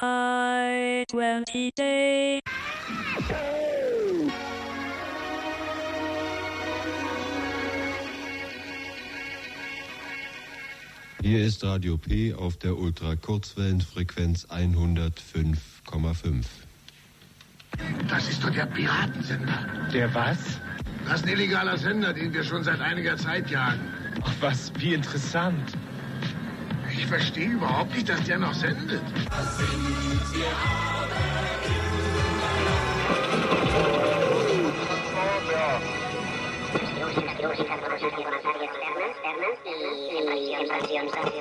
I 20 day. Hier ist Radio P auf der Ultrakurzwellenfrequenz 105,5. Das ist doch der Piratensender. Der was? Das ist ein illegaler Sender, den wir schon seit einiger Zeit jagen. Ach was, wie interessant. Ich verstehe überhaupt nicht, dass der noch sendet. sein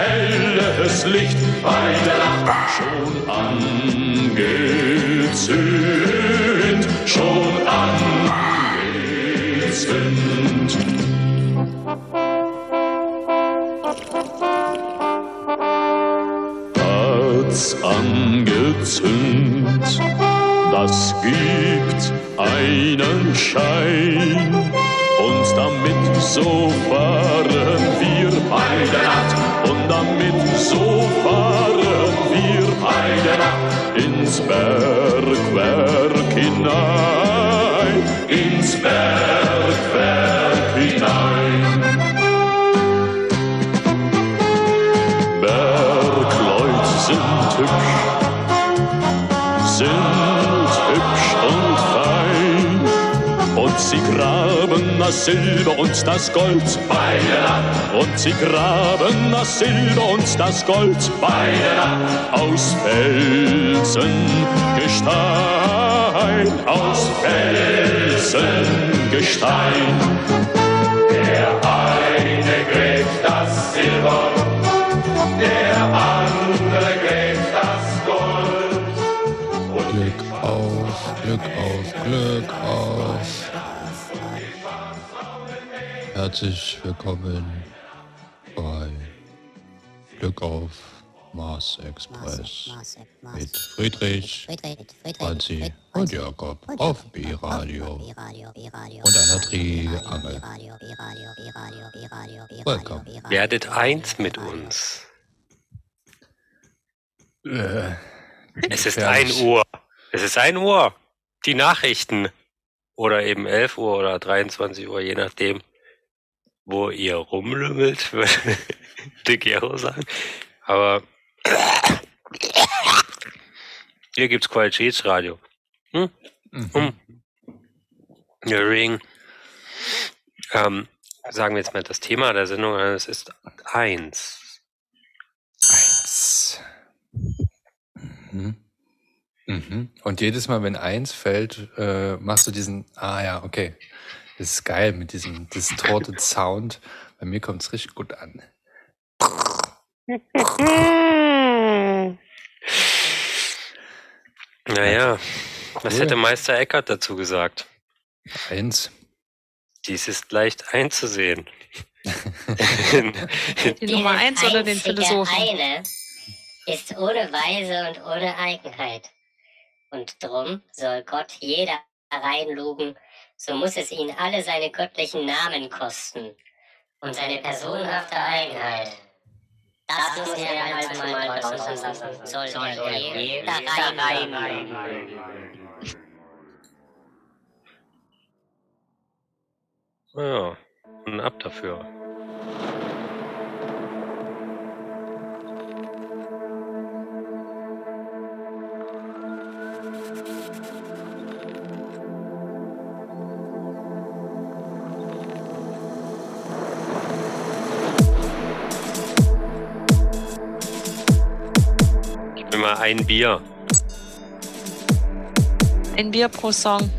helles Licht bei der Nacht schon angezündet, schon angezündet. Hat's angezündet, das gibt einen Schein. Und damit so fahren wir bei der Nacht. Damit so fahren wir bei der Nacht ins Bergwerk hinein. Ins Bergwerk hinein. Bergleute sind hübsch, sind hübsch und fein. Und sie graben das Silber und das Gold bei der Nacht. Und sie graben das Silber und das Gold bei der Nacht. Aus Felsengestein, aus Felsengestein. Der eine gräbt das Silber, der andere gräbt das Gold. Und Glück auf, Glück auf, Glück auf. Herzlich willkommen bei Glück auf Mars Express Mars, Mars, mit Friedrich, Friedrich, Friedrich, Franzi und Jakob auf B-Radio und einer Triangel. Welcome. Werdet eins mit uns. Äh, Es ist. 1 Uhr. Es ist 1 Uhr. Die Nachrichten. Oder eben 11 Uhr oder 23 Uhr, je nachdem, wo ihr rumlümmelt, würde Dick Gero sagen. Aber hier gibt's Qualitätsradio. Hm? Mhm. Hm. Der Ring. Ähm, sagen wir jetzt mal das Thema der Sendung. Es ist eins. Eins. Mhm. Mhm. Und jedes Mal, wenn eins fällt, äh, machst du diesen, ah ja, okay. Das ist geil mit diesem distorted Sound. Bei mir kommt es richtig gut an. Naja, was Cool. hätte Meister Eckert dazu gesagt? Eins. Dies ist leicht einzusehen. Die Nummer eins oder den Philosophen? eine ist ohne Weise und ohne Eigenheit. Und drum soll Gott jeder reinlugen, so muss es ihn alle seine göttlichen Namen kosten und seine personhafte Eigenheit. Das muss er also mal draußen lassen, soll er da rein. ja, und ab dafür. Ein Bier. Ein Bier pro Song.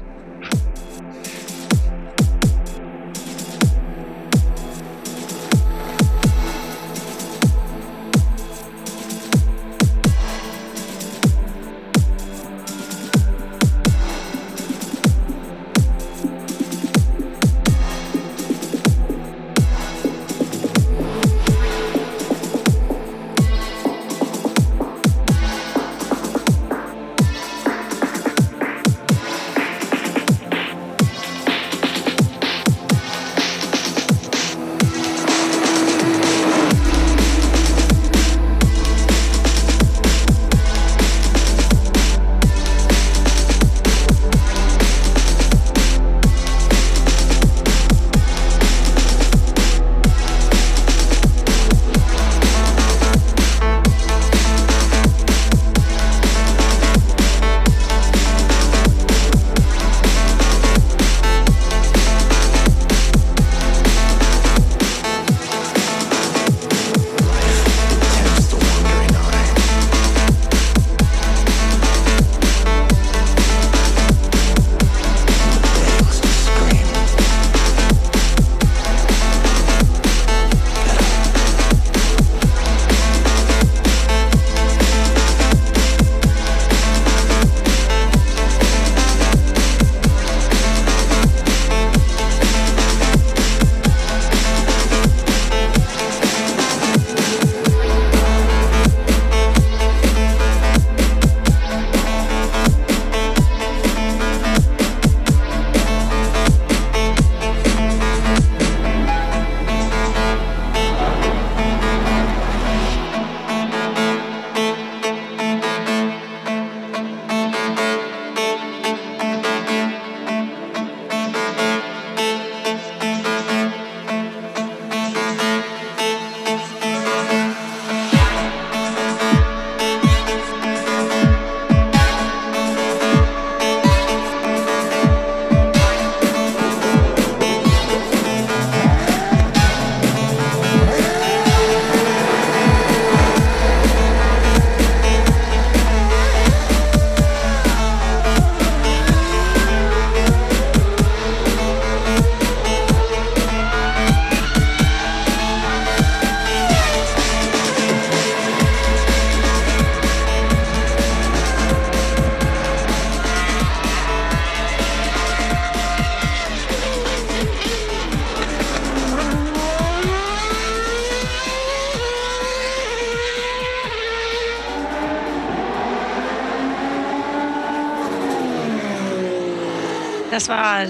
Das war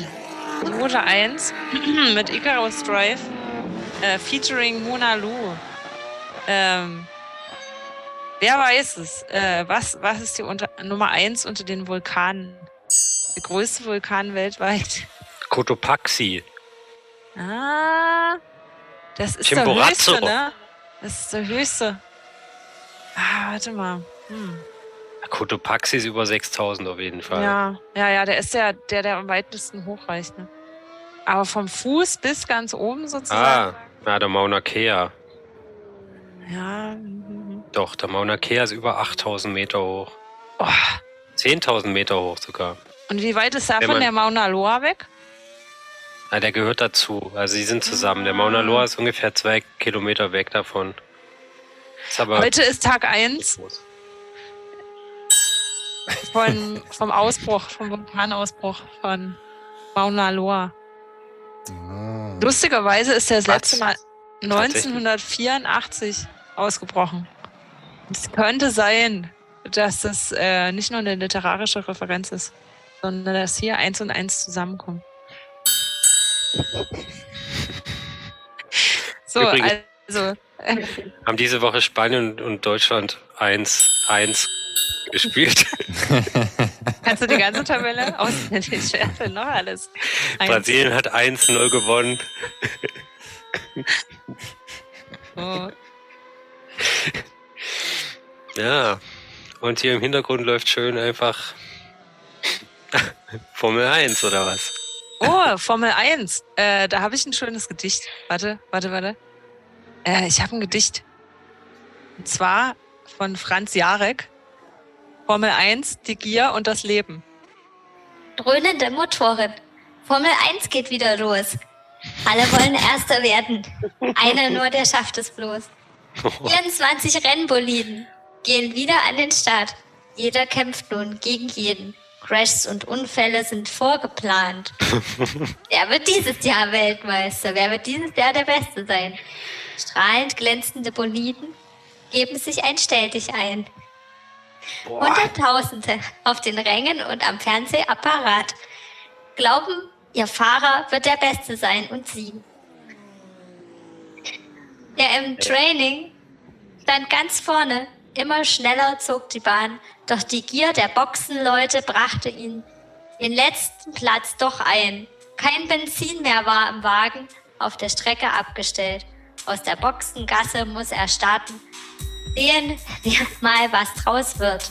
Note 1 mit Icarus Drive äh, featuring Mona Lu. Ähm, wer weiß es? Äh, was, was ist die unter, Nummer 1 unter den Vulkanen? Der größte Vulkan weltweit. Cotopaxi. Ah, das ist Chimborazo. der höchste, ne? Das ist der höchste. Ah, warte mal. Hm. Cotopaxi ist über 6000 auf jeden Fall. Ja, ja, ja, der ist der, der, der am weitesten hochreicht. Ne? Aber vom Fuß bis ganz oben sozusagen. Ah, ja, der Mauna Kea. Ja. mhm. Doch, der Mauna Kea ist über 8000 Meter hoch. Oh. 10.000 Meter hoch sogar. Und wie weit ist er Wenn von der Mauna Loa weg? Ja, der gehört dazu. Also sie sind zusammen. Der Mauna Loa ist ungefähr zwei Kilometer weg davon. Ist Heute ist Tag 1 groß. Von, vom Ausbruch, vom Vulkanausbruch von Mauna Loa. Ah. Lustigerweise ist der das letzte Mal 1984 ausgebrochen. Es könnte sein, dass das äh, nicht nur eine literarische Referenz ist, sondern dass hier eins und eins zusammenkommen. So, Übrigens- also äh, Haben diese Woche Spanien und Deutschland 1-1 gespielt. kannst du die ganze Tabelle auswendig werden, noch alles. Brasilien hat 1-0 gewonnen. Oh. Ja. Und hier im Hintergrund läuft schön einfach Formel 1 oder was? Oh, Formel 1. Äh, da habe ich ein schönes Gedicht. Warte, warte, warte. Äh, ich habe ein Gedicht. Und zwar von Franz Jarek. Formel 1, die Gier und das Leben. Dröhnende Motoren. Formel 1 geht wieder los. Alle wollen Erster werden. Einer nur, der schafft es bloß. 24 Rennboliden gehen wieder an den Start. Jeder kämpft nun gegen jeden. Crashs und Unfälle sind vorgeplant. Wer wird dieses Jahr Weltmeister? Wer wird dieses Jahr der Beste sein? Strahlend glänzende Boliden geben sich ein Ein. Hunderttausende auf den Rängen und am Fernsehapparat glauben, ihr Fahrer wird der Beste sein und sie. Der im Training stand ganz vorne, immer schneller zog die Bahn, doch die Gier der Boxenleute brachte ihn den letzten Platz doch ein. Kein Benzin mehr war im Wagen, auf der Strecke abgestellt. Aus der Boxengasse muss er starten. Sehen wir mal, was draus wird.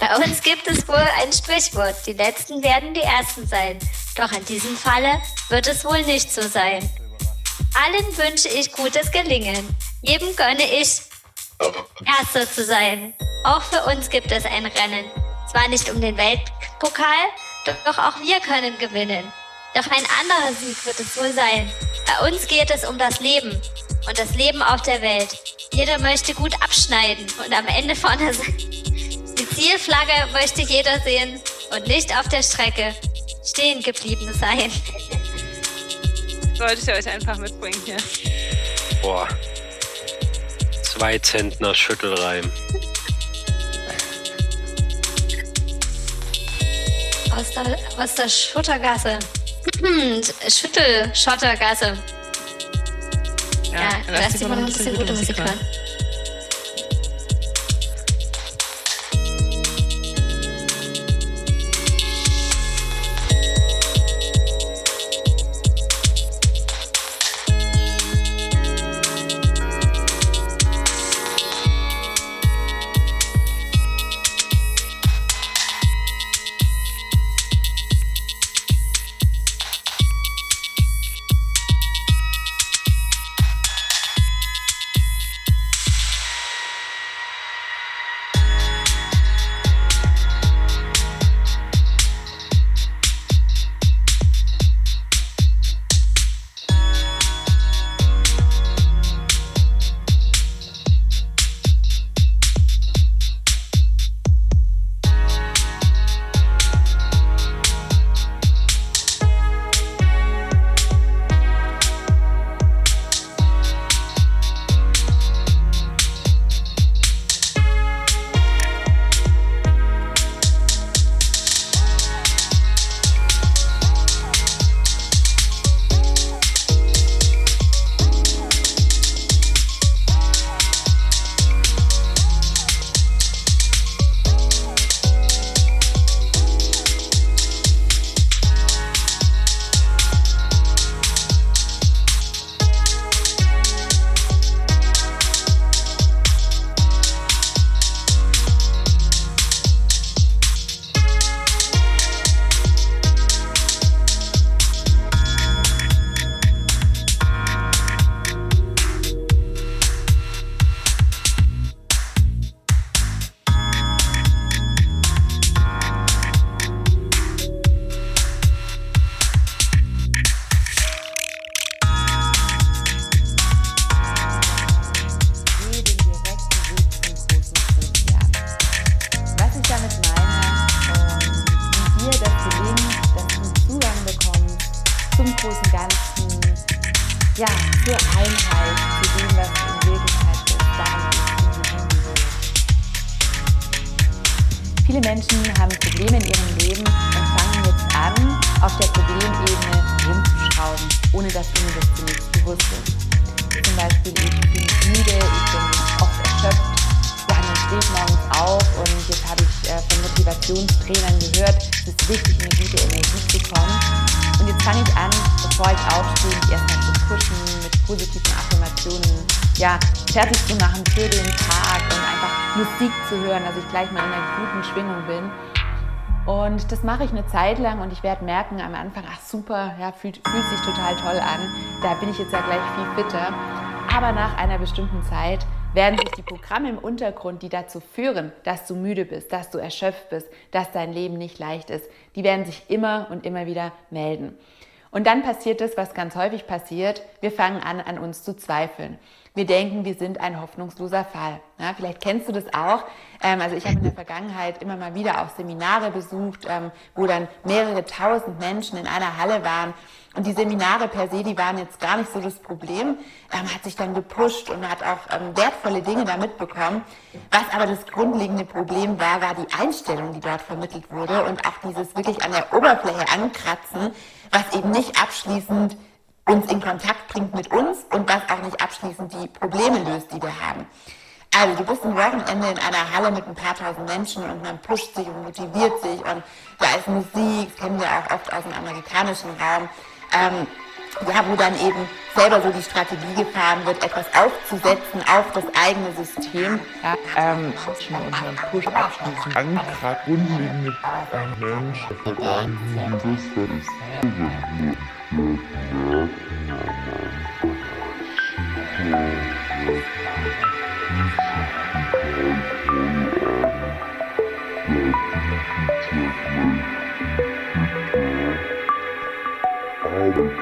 Bei uns gibt es wohl ein Sprichwort, die Letzten werden die Ersten sein. Doch in diesem Falle wird es wohl nicht so sein. Allen wünsche ich gutes Gelingen. Jedem gönne ich, Erster zu sein. Auch für uns gibt es ein Rennen. Zwar nicht um den Weltpokal, doch auch wir können gewinnen. Doch ein anderer Sieg wird es wohl sein. Bei uns geht es um das Leben und das Leben auf der Welt. Jeder möchte gut abschneiden und am Ende vorne sein. Die Zielflagge möchte jeder sehen und nicht auf der Strecke stehen geblieben sein. Sollte ich euch einfach mitbringen hier. Boah. Zwei Zentner Schüttelreim. Aus der, aus der Schuttergasse. Schüttelschottergasse. Ja, lass dich mal noch ein bisschen gute Musik hören. Gleich mal in einer guten Schwingung bin. Und das mache ich eine Zeit lang und ich werde merken am Anfang, ach super, ja, fühlt, fühlt sich total toll an. Da bin ich jetzt ja gleich viel fitter. Aber nach einer bestimmten Zeit werden sich die Programme im Untergrund, die dazu führen, dass du müde bist, dass du erschöpft bist, dass dein Leben nicht leicht ist, die werden sich immer und immer wieder melden. Und dann passiert es, was ganz häufig passiert, wir fangen an, an uns zu zweifeln. Wir denken, wir sind ein hoffnungsloser Fall. Ja, vielleicht kennst du das auch. Ähm, also ich habe in der Vergangenheit immer mal wieder auch Seminare besucht, ähm, wo dann mehrere tausend Menschen in einer Halle waren. Und die Seminare per se, die waren jetzt gar nicht so das Problem. Man ähm, hat sich dann gepusht und hat auch ähm, wertvolle Dinge da mitbekommen. Was aber das grundlegende Problem war, war die Einstellung, die dort vermittelt wurde und auch dieses wirklich an der Oberfläche ankratzen, was eben nicht abschließend uns in Kontakt bringt mit uns und was auch nicht abschließend die Probleme löst, die wir haben. Also du bist ein Wochenende in einer Halle mit ein paar tausend Menschen und man pusht sich und motiviert sich und da ist Musik, das kennen wir auch oft aus dem amerikanischen Raum, ähm, ja, wo dann eben selber so die Strategie gefahren wird, etwas aufzusetzen auf das eigene System. Ja, ähm, und man pusht abschließend Antrag grundlegende Mensch, Adam.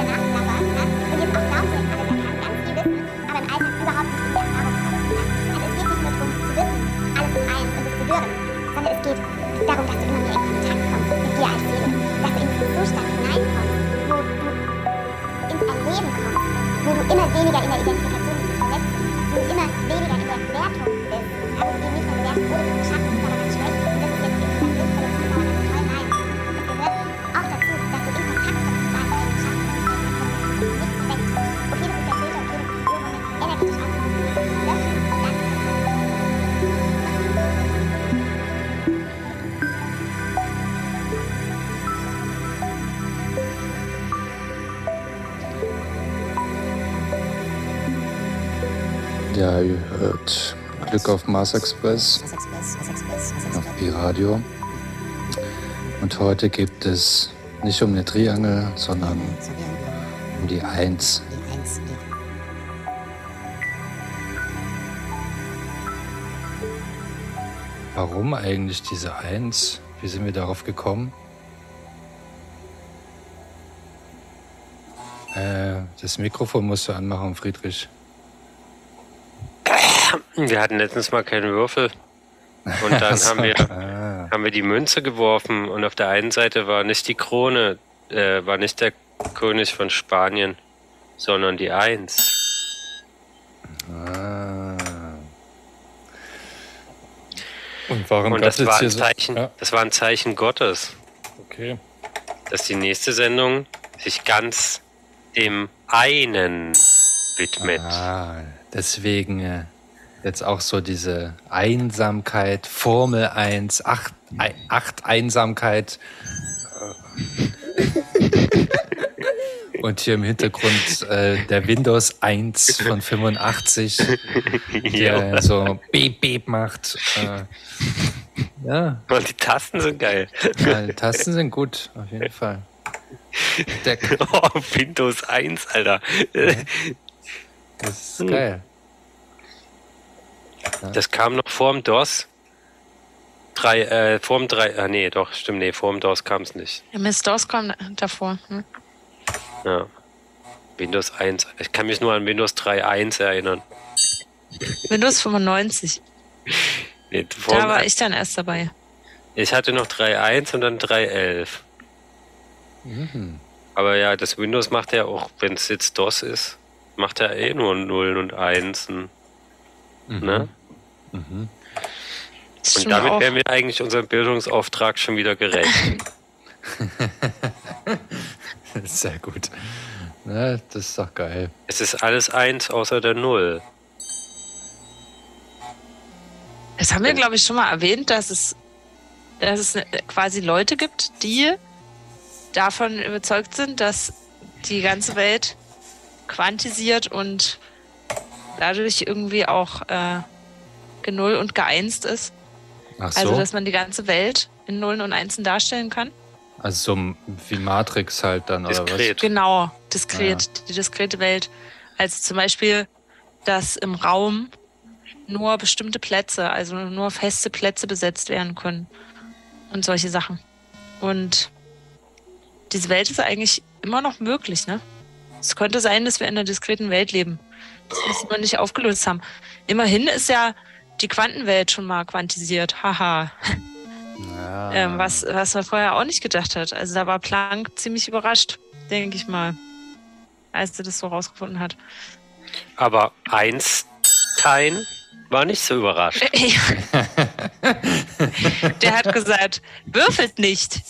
今って意味が今言って Glück auf Mars Express auf B-Radio. Und heute geht es nicht um eine Triangel, sondern um die Eins. Warum eigentlich diese Eins? Wie sind wir darauf gekommen? Äh, das Mikrofon musst du anmachen, Friedrich. Wir hatten letztens mal keinen Würfel. Und dann haben wir, Ah. haben wir die Münze geworfen und auf der einen Seite war nicht die Krone, äh, war nicht der König von Spanien, sondern die Eins. Ah. Und warum Und das war, ein so- Zeichen, Ja. das war ein Zeichen Gottes, Okay. dass die nächste Sendung sich ganz dem einen widmet. Ah, deswegen äh, jetzt auch so diese Einsamkeit, Formel 1, 8, 8 Einsamkeit. Und hier im Hintergrund äh, der Windows 1 von 85, der Ja. so Beep Beep macht. Äh, ja, Und die Tasten sind geil. ja, die Tasten sind gut, auf jeden Fall. Der, Oh, Windows 1, Alter. das ist geil. Das kam noch vorm DOS. Drei, äh, vorm drei, ah nee, doch, stimmt, nee, vorm DOS kam es nicht. Ja, Miss DOS kam davor. Hm? Ja. Windows 1. Ich kann mich nur an Windows 3.1 erinnern. Windows 95. Nee, Da war ich dann erst dabei. ich hatte noch 3.1 und dann 3.11. Mhm. Aber ja, das Windows macht ja auch, wenn es jetzt DOS ist, macht er eh nur Nullen und Einsen. Ne? Mhm. Und damit wären wir eigentlich unserem Bildungsauftrag schon wieder gerecht. Sehr gut. Ne, das ist doch geil. es ist alles eins außer der Null. Das haben wir, glaube ich, schon mal erwähnt, dass es, dass es ne- quasi Leute gibt, die davon überzeugt sind, dass die ganze Welt quantisiert und dadurch irgendwie auch äh, genull und geeinst ist. Ach so. Also, dass man die ganze Welt in Nullen und Einsen darstellen kann. Also so wie Matrix halt dann, oder was? Genau, diskret, die diskrete Welt. Also zum Beispiel, dass im Raum nur bestimmte Plätze, also nur feste Plätze besetzt werden können. Und solche Sachen. Und diese Welt ist eigentlich immer noch möglich, ne? Es könnte sein, dass wir in einer diskreten Welt leben. Das müssen wir nicht aufgelöst haben. Immerhin ist ja die Quantenwelt schon mal quantisiert. Haha. Ja. Ähm, was, was man vorher auch nicht gedacht hat. Also da war Planck ziemlich überrascht, denke ich mal, als er das so rausgefunden hat. Aber Einstein war nicht so überrascht. Der hat gesagt, würfelt nicht.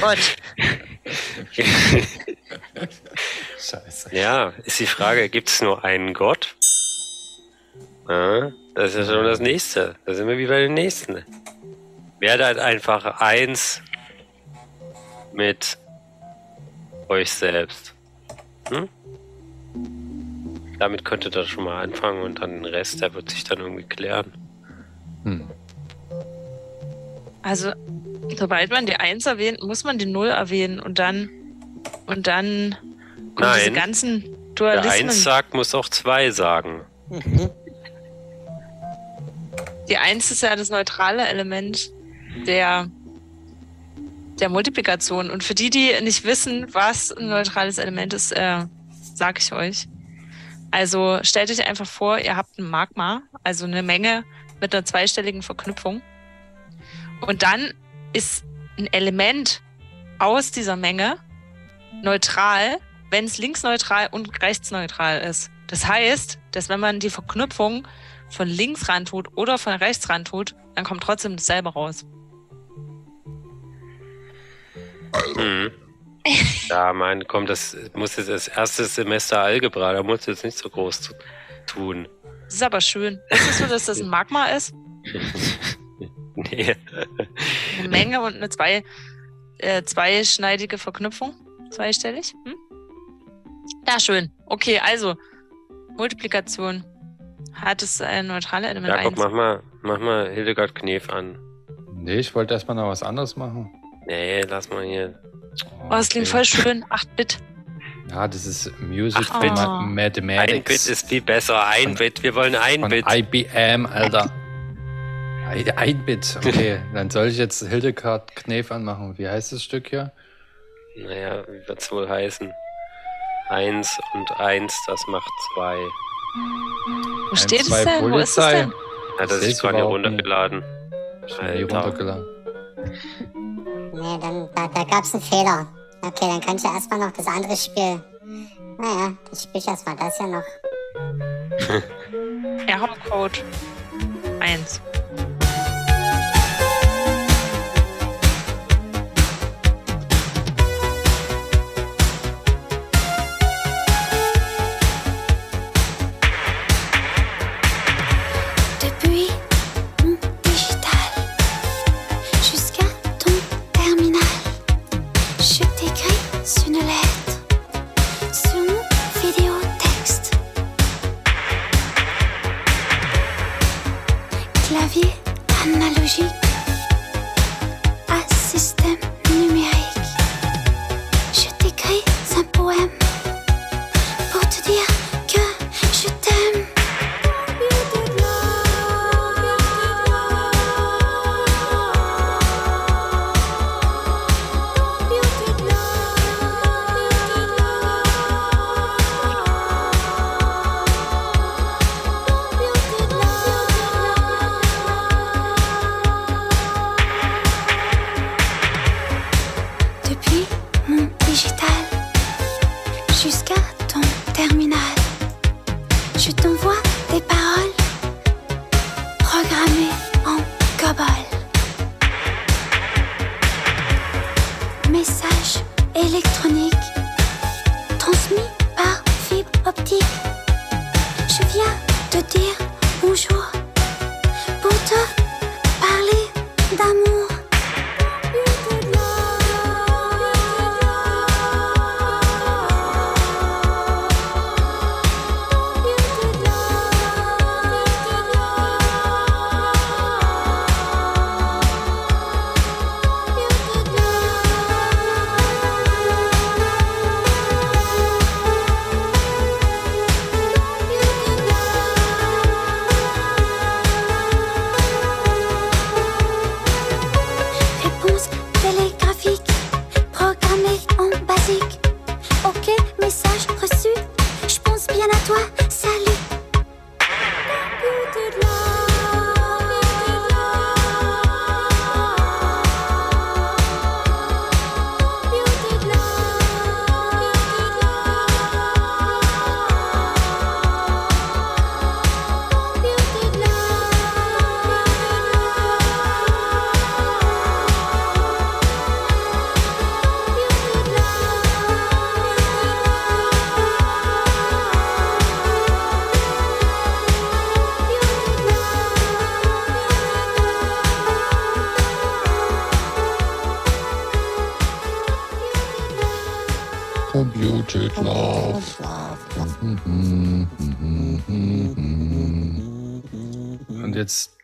Gott. Scheiße. Ja, ist die Frage, gibt es nur einen Gott? Ja, das ist ja schon das nächste. Da sind wir wie bei den nächsten. Werdet halt einfach eins mit euch selbst. Hm? Damit könntet ihr schon mal anfangen und dann den Rest, der wird sich dann irgendwie klären. Hm. Also, sobald man die Eins erwähnt, muss man die Null erwähnen und dann und dann kommen diese Nein. ganzen Wer Dualismen. eins sagt, muss auch zwei sagen. Die Eins ist ja das neutrale Element der, der Multiplikation. Und für die, die nicht wissen, was ein neutrales Element ist, äh, sage ich euch. Also stellt euch einfach vor, ihr habt ein Magma, also eine Menge mit einer zweistelligen Verknüpfung. Und dann ist ein Element aus dieser Menge neutral, wenn es linksneutral und rechtsneutral ist. Das heißt, dass wenn man die Verknüpfung von links ran tut oder von rechts ran tut, dann kommt trotzdem dasselbe raus. Mhm. Ja, mein, komm, das muss jetzt das erste Semester Algebra, da musst du jetzt nicht so groß zu, tun. Das ist aber schön. Wusstest du, dass das ein Magma ist? Nee. Eine Menge und eine zwei, äh, zweischneidige Verknüpfung? Zweistellig? Hm? Ja, schön. Okay, also Multiplikation. Hat es ein neutrale Element Jakob, 1? mach mal, mach mal Hildegard Knef an. Nee, ich wollte erstmal noch was anderes machen. Nee, lass mal hier. Oh, das klingt voll schön. 8-Bit. Ja, das ist Music Ach, oh. Ma Ein Mathematics. Bit ist viel besser. Ein Bit, wir wollen ein von Bit. IBM, Alter. Ein, ein Bit, okay. Dann soll ich jetzt Hildegard Knef anmachen. Wie heißt das Stück hier? Naja, wie wird's wohl heißen? Eins und eins, das macht zwei. Wo steht es denn? Wo ist es Polizei. denn? Ja, das Seh's ist gerade runtergeladen. Nie runtergeladen. Nee, dann, da, da gab's einen Fehler. Okay, dann kann ich ja erstmal noch das andere Spiel. Naja, dann spiel ich erstmal das ja noch. Error-Code 1.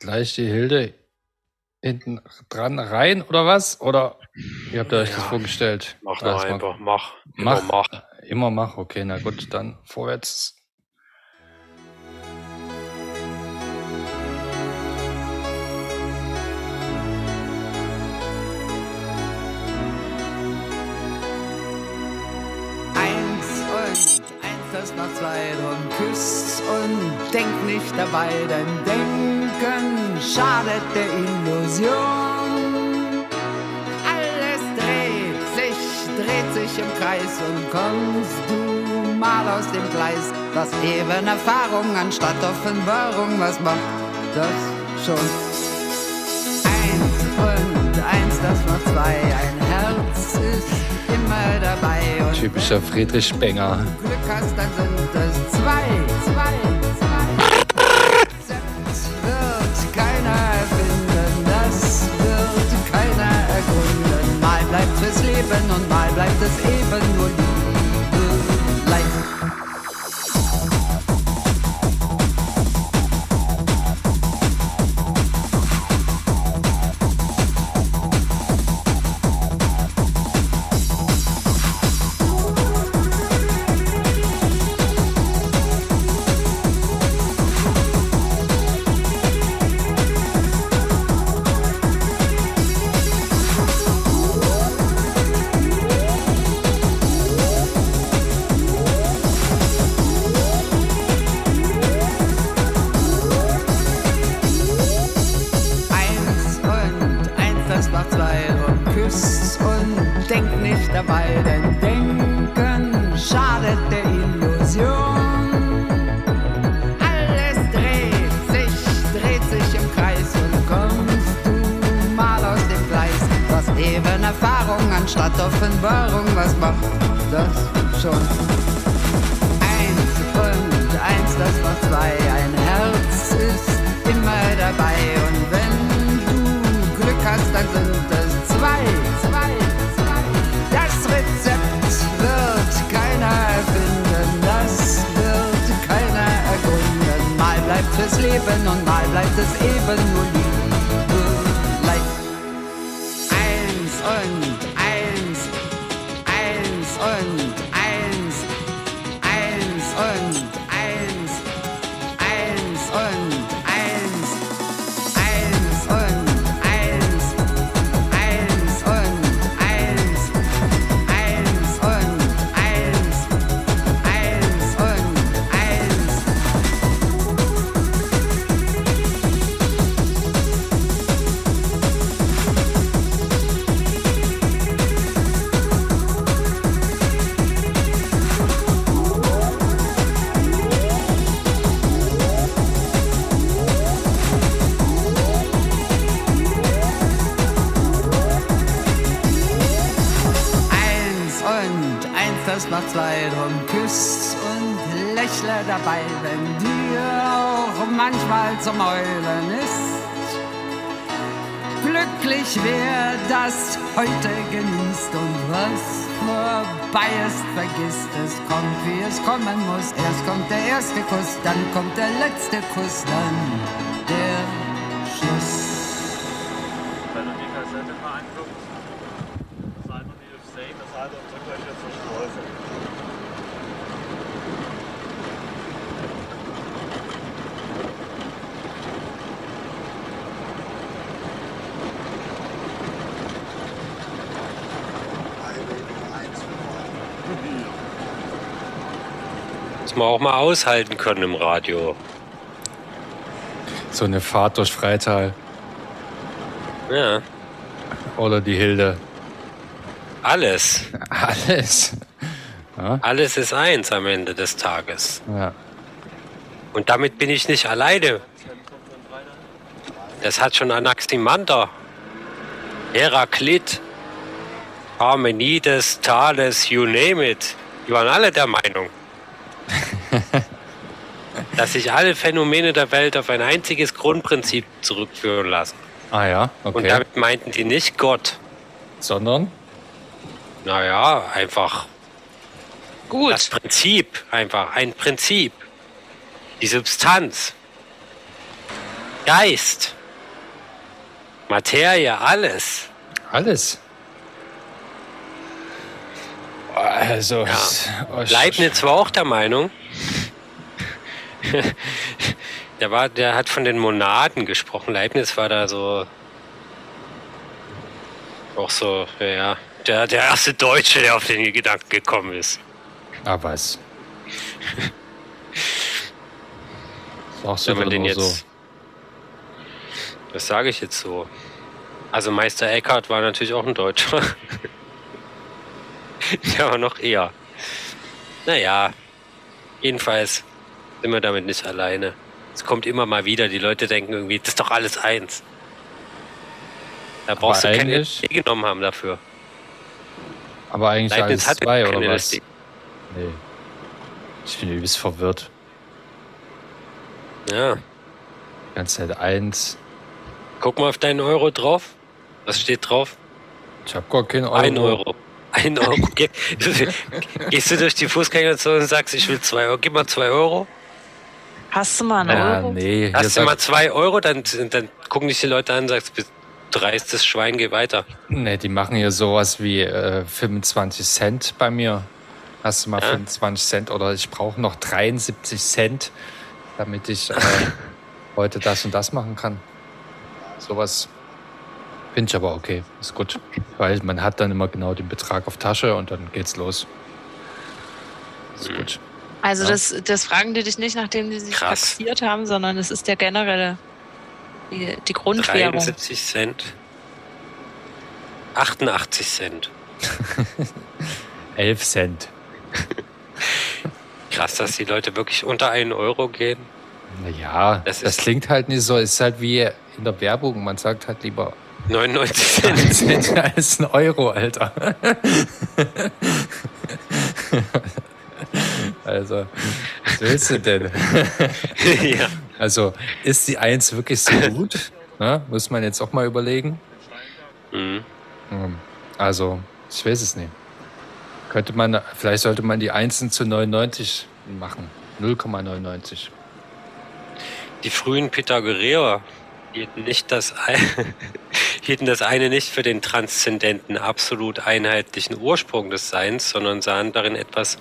gleich die Hilde hinten dran rein oder was? Oder wie habt ihr euch das vorgestellt? Mach doch einfach, mach. Mach, Immer mach. Immer mach, okay, na gut, dann vorwärts. Eins und eins, das macht zwei, drum küsst und denkt nicht dabei, denn Denken schadet der Illusion. Alles dreht sich, dreht sich im Kreis und kommst du mal aus dem Gleis. Was eben Erfahrung anstatt Offenbarung, was macht das schon? Eins und eins, das macht zwei, ein Herz ist immer dabei und Typischer Friedrich Spenger. Glück hast, dann sind es zwei, zwei, zwei. Das wird keiner erfinden, das wird keiner ergründen. Mal bleibt fürs Leben und mal bleibt es eben nur Liebe. Das macht zwei, drum küsst und lächle dabei, wenn dir auch manchmal zum Heulen ist. Glücklich wer das heute genießt und was vorbei ist, vergisst es, kommt wie es kommen muss. Erst kommt der erste Kuss, dann kommt der letzte Kuss, dann der Schluss. Wenn du die Kassette mal anguckst, Seite die auf Same, Seite und Rückwärts zur Straße. Muss man auch mal aushalten können im Radio. So eine Fahrt durch Freital. Ja. Oder die Hilde. Alles. Alles. Ja. Alles ist eins am Ende des Tages. Ja. Und damit bin ich nicht alleine. Das hat schon Anaximander, Heraklit, Parmenides, Thales, you name it. Die waren alle der Meinung, dass sich alle Phänomene der Welt auf ein einziges Grundprinzip zurückführen lassen. Ah ja, okay. Und damit meinten die nicht Gott. Sondern? Naja, einfach. Gut. Das Prinzip, einfach. Ein Prinzip. Die Substanz. Geist. Materie, alles. Alles. Also, Ja. Leibniz war auch der Meinung. der, war, der hat von den Monaden gesprochen. Leibniz war da so. Auch so, ja, der, der erste Deutsche, der auf den Gedanken gekommen ist. Ah, was? Sagst du Wenn man den jetzt. so. Das sage ich jetzt so. Also Meister Eckhart war natürlich auch ein Deutscher. Der war noch eher. Naja, jedenfalls sind wir damit nicht alleine. Es kommt immer mal wieder, die Leute denken irgendwie, das ist doch alles eins. Da brauchst du keine LSD genommen haben dafür. Aber eigentlich Leibniz alles zwei, oder was? LSD. Nee. Ich bin übelst verwirrt. Ja. Die ganze Zeit eins. Guck mal auf deinen Euro drauf. Was steht drauf? Ich hab gar keinen Euro. Ein Euro. Ein Euro. Geh- Gehst du durch die Fußgängerzone und sagst, ich will zwei Euro, gib mal zwei Euro. Hast du mal einen Ja, Euro? nee. Hast du mal zwei Euro, dann, dann gucken dich die Leute an und sagst, "Bist dreistes Schwein, geh weiter. Nee, die machen hier sowas wie äh, 25 Cent bei mir. Hast du mal Ja. 25 Cent oder ich brauche noch 73 Cent, damit ich äh, heute das und das machen kann. Sowas finde ich aber okay, ist gut. Weil man hat dann immer genau den Betrag auf Tasche und dann geht's los. Ist gut. Also Ja. das, das fragen die dich nicht, nachdem die sich Krass. taxiert haben, sondern es ist der generelle, die, die Grundwährung. 73 Cent. 88 Cent. 11 Cent. Krass, dass die Leute wirklich unter einen Euro gehen. Naja, Das das, klingt halt nicht so. Ist halt wie in der Werbung. Man sagt halt lieber 99 1 Cent. Cent als ein Euro, Alter. Also, was willst du denn? ja. Also, ist die 1 wirklich so gut? Na, muss man jetzt auch mal überlegen. Mhm. Hm, Also, ich weiß es nicht. Könnte man, vielleicht sollte man die 1 zu 99 machen. 0,99. die frühen Pythagoreer hielten, nicht das, ein- hielten das eine nicht für den transzendenten, absolut einheitlichen Ursprung des Seins, sondern sahen darin etwas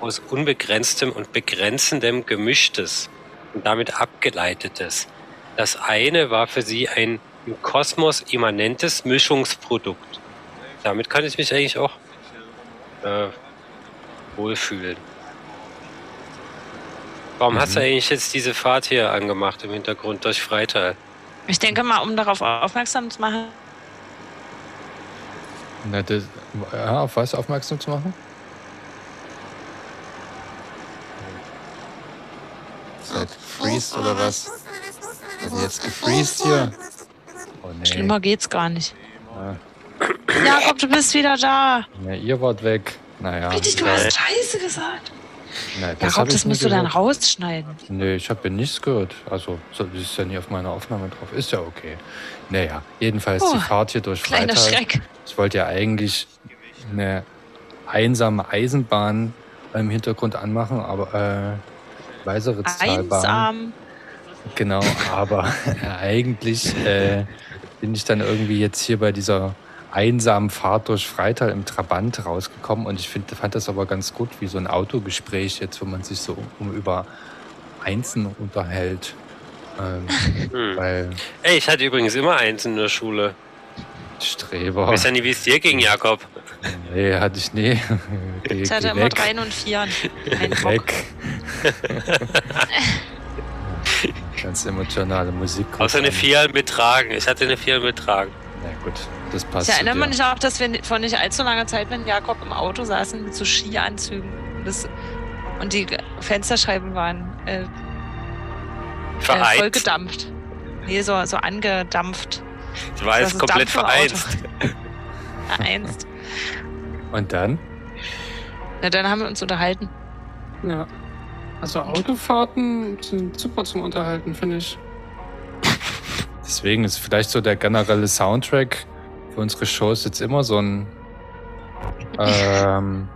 aus unbegrenztem und begrenzendem Gemischtes und damit abgeleitetes. Das eine war für sie ein im Kosmos immanentes Mischungsprodukt. Damit kann ich mich eigentlich auch äh, wohlfühlen. Warum hast du eigentlich jetzt diese Fahrt hier angemacht im Hintergrund durch Freital? Ich denke mal, um darauf aufmerksam zu machen, Na, das, ja, auf was aufmerksam zu machen? Seid gefreezed oder was? Seid ihr jetzt gefreezed hier? Oh nee. schlimmer geht's gar nicht. Ja. Jakob, du bist wieder da. Ja, ihr wart weg. Naja. Richtig, du hast Scheiße gesagt. Nein, Jakob, hab ich das musst du dann rausschneiden. Nee, ich habe ja nichts gehört. Also, so, das ist ja nie auf meiner Aufnahme drauf. Ist ja okay. Naja, jedenfalls die Oh, Fahrt hier durch kleiner Freital. Schreck. Ich wollte ja eigentlich eine einsame Eisenbahn im Hintergrund anmachen, aber äh, weißere Zahlbahn. Einsam. Genau, aber eigentlich äh, bin ich dann irgendwie jetzt hier bei dieser einsamen Fahrt durch Freital im Trabant rausgekommen und ich find, fand das aber ganz gut, wie so ein Autogespräch jetzt, wo man sich so um, um über Einsen unterhält. Ähm, Hm. Weil Ey, ich hatte übrigens immer eins in der Schule. Streber. Ich weiß ja nicht, wie es dir ging, Jakob. Nee, hatte ich nie. Geh, Ich hatte immer. Dreien und Vieren. Bock. weg. Ganz emotionale Musik. Außer eine Vier mit Tragen. Ich hatte eine Vier mit Tragen. Na gut, das passt. Ich zu erinnere dir. mich auch, dass wir vor nicht allzu langer Zeit mit Jakob im Auto saßen mit so Skianzügen. Das, und die Fensterscheiben waren äh, äh, voll gedampft. Nee, so, so angedampft. Ich war jetzt ist komplett vereinst. Vereinst. Und dann? Na, dann haben wir uns unterhalten. Ja. Also Autofahrten sind super zum Unterhalten, finde ich. Deswegen ist vielleicht so der generelle Soundtrack für unsere Shows jetzt immer so ein ähm,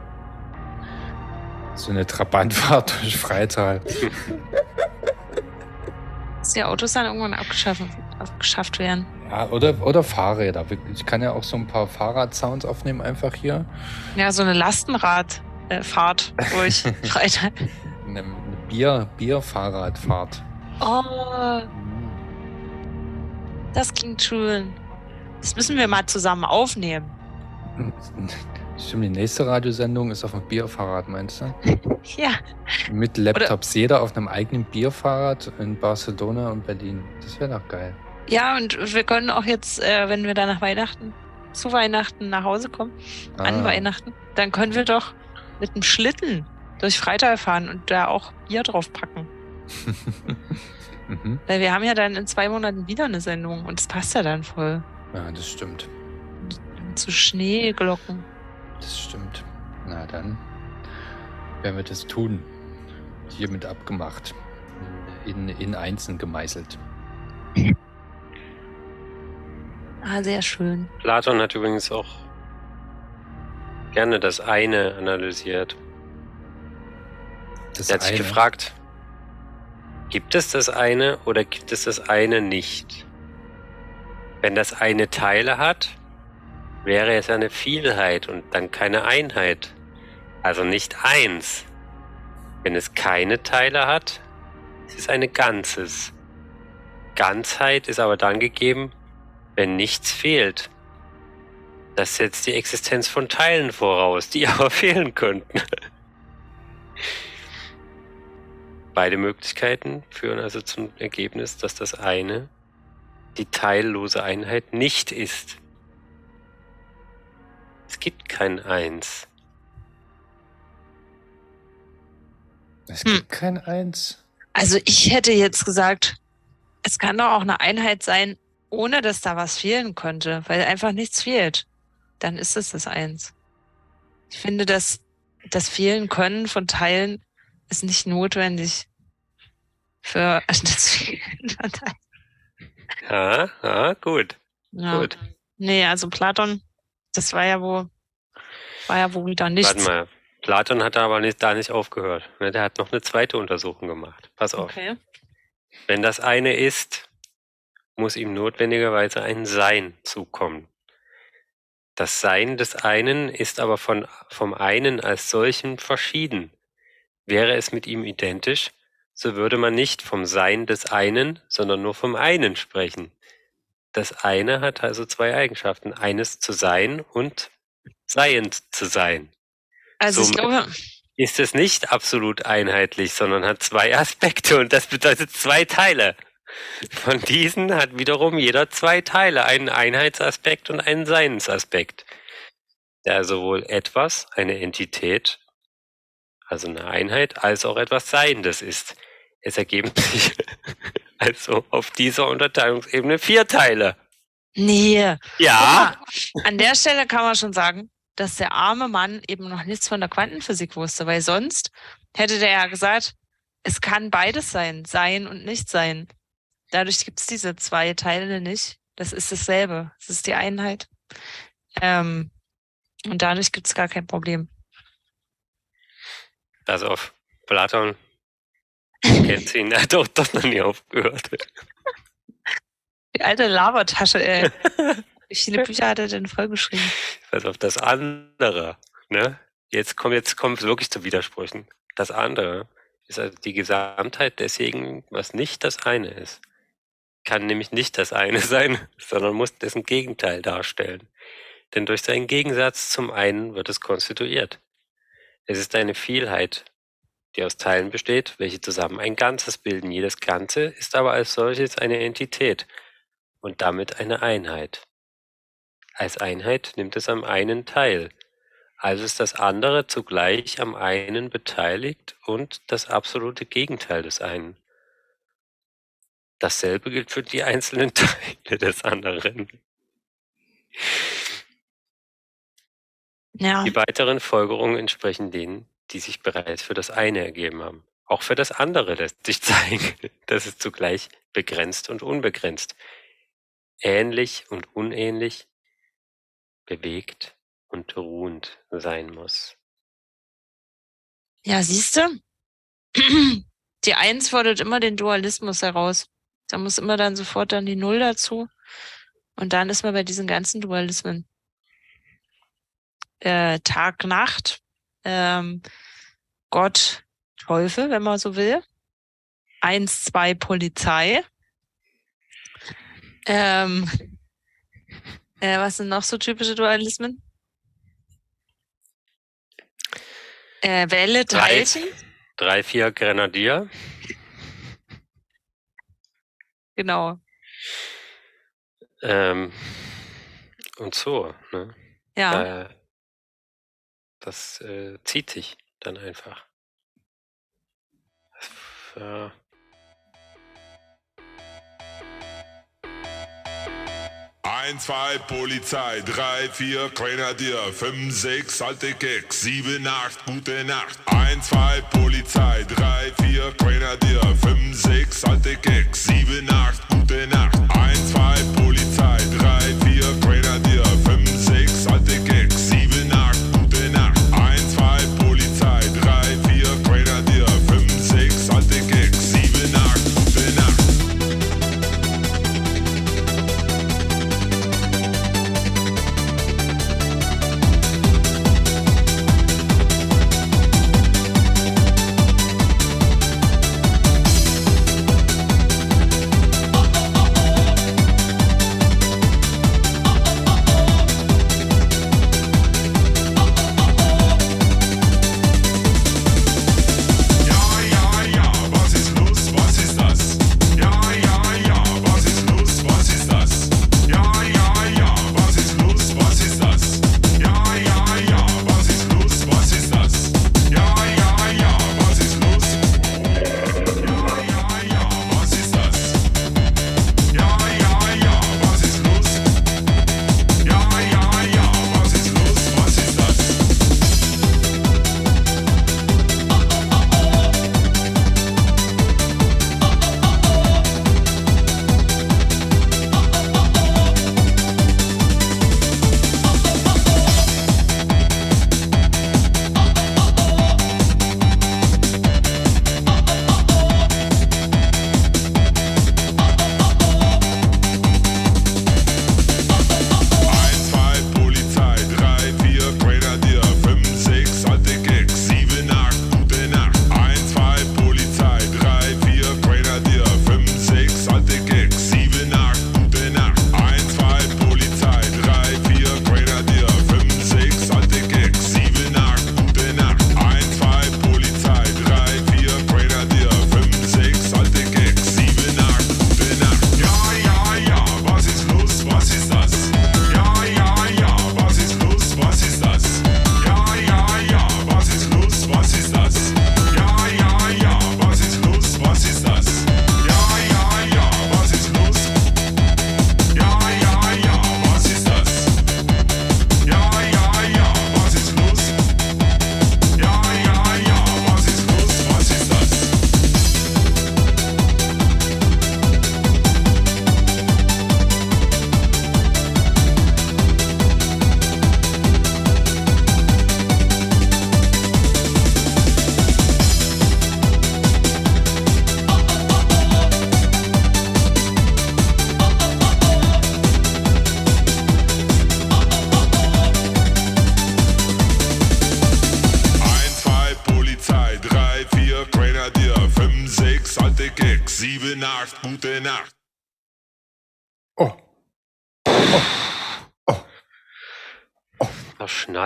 so eine Trabantfahrt durch Freital. Dass die Autos dann irgendwann abgeschafft, abgeschafft werden. Ja, oder, oder Fahrräder. Ich kann ja auch so ein paar Fahrradsounds aufnehmen, einfach hier. Ja, so eine Lastenradfahrt durch Freitag. Eine, eine Bier, Bierfahrradfahrt. Oh. Das klingt schön. Das müssen wir mal zusammen aufnehmen. Stimmt, die nächste Radiosendung ist auf dem Bierfahrrad, meinst du? Ja. Mit Laptops, jeder auf einem eigenen Bierfahrrad in Barcelona und Berlin. Das wäre doch geil. Ja, und wir können auch jetzt, äh, wenn wir dann nach Weihnachten, zu Weihnachten nach Hause kommen, an Ah. Weihnachten, dann können wir doch mit einem Schlitten durch Freital fahren und da auch Bier drauf packen. Mhm. Weil wir haben ja dann in zwei Monaten wieder eine Sendung und das passt ja dann voll. Ja, das stimmt. Zu Schneeglocken. Das stimmt. Na dann werden wir das tun. Hiermit abgemacht. In, in Einzeln gemeißelt. Ah, sehr schön. Platon hat übrigens auch gerne das eine analysiert. Das er hat sich eine? gefragt, gibt es das eine oder gibt es das eine nicht? Wenn das eine Teile hat, wäre es eine Vielheit und dann keine Einheit. Also nicht eins. Wenn es keine Teile hat, ist es eine Ganzes. Ganzheit ist aber dann gegeben, wenn nichts fehlt. Das setzt die Existenz von Teilen voraus, die aber fehlen könnten. Beide Möglichkeiten führen also zum Ergebnis, dass das eine die teillose Einheit nicht ist. Es gibt kein Eins. Es gibt kein Eins. Also ich hätte jetzt gesagt, es kann doch auch eine Einheit sein, ohne dass da was fehlen könnte, weil einfach nichts fehlt. Dann ist es das Eins. Ich finde, dass das Fehlen können von Teilen ist nicht notwendig für. Ja, ja, gut. Ja. Gut. Nee, also Platon, das war ja wohl, war ja wohl wieder nichts. Warte mal. Platon hat aber nicht, da nicht aufgehört. ne? Der hat noch eine zweite Untersuchung gemacht. Pass auf. Okay. Wenn das eine ist, muss ihm notwendigerweise ein Sein zukommen. Das Sein des einen ist aber von, vom einen als solchen verschieden. Wäre es mit ihm identisch, so würde man nicht vom Sein des einen, sondern nur vom einen sprechen. Das eine hat also zwei Eigenschaften, eines zu sein und seiend zu sein. Also ich Somit glaube, ist es nicht absolut einheitlich, sondern hat zwei Aspekte und das bedeutet zwei Teile. Von diesen hat wiederum jeder zwei Teile, einen Einheitsaspekt und einen Seinsaspekt. Der sowohl etwas, eine Entität, also eine Einheit, als auch etwas Seiendes ist. Es ergeben sich also auf dieser Unterteilungsebene vier Teile. nee. Ja. An der Stelle kann man schon sagen, dass der arme Mann eben noch nichts von der Quantenphysik wusste, weil sonst hätte der ja gesagt, es kann beides sein, sein und nicht sein. Dadurch gibt es diese zwei Teile nicht. Das ist dasselbe. Das ist die Einheit. Ähm, und dadurch gibt es gar kein Problem. Also auf Platon kennt ihn, er hat doch, doch noch nie aufgehört. Die alte Labertasche, ey. Wie viele Bücher hat er denn vollgeschrieben? Also auf das andere, ne? Jetzt kommt jetzt kommt es wirklich zu Widersprüchen. Das andere ist also die Gesamtheit deswegen, was nicht das eine ist. Kann nämlich nicht das eine sein, sondern muss dessen Gegenteil darstellen. Denn durch seinen Gegensatz zum einen wird es konstituiert. Es ist eine Vielheit, die aus Teilen besteht, welche zusammen ein Ganzes bilden. Jedes Ganze ist aber als solches eine Entität und damit eine Einheit. Als Einheit nimmt es am einen teil, also ist das andere zugleich am einen beteiligt und das absolute Gegenteil des einen. Dasselbe gilt für die einzelnen Teile des anderen. Ja. Die weiteren Folgerungen entsprechen denen, die sich bereits für das eine ergeben haben. Auch für das andere lässt sich zeigen, dass es zugleich begrenzt und unbegrenzt, ähnlich und unähnlich, bewegt und ruhend sein muss. Ja, siehst du? Die Eins fordert immer den Dualismus heraus. Da muss immer dann sofort dann die Null dazu. Und dann ist man bei diesen ganzen Dualismen. Äh, Tag, Nacht, ähm, Gott, Teufel, wenn man so will. Eins, zwei, Polizei. Ähm, äh, was sind noch so typische Dualismen? Äh, Welle, Drei, Teilchen. drei, vier Grenadier. Genau. Ähm, und so, ne? Ja. Äh, das äh, zieht sich dann einfach. Das, äh, Eins, zwei, Polizei, drei, vier, Grenadier, fünf, sechs, alte Keks, sieben, acht, gute Nacht. Eins, zwei, Polizei, drei, vier, Grenadier, fünf, sechs, alte Keks, sieben, acht, gute Nacht.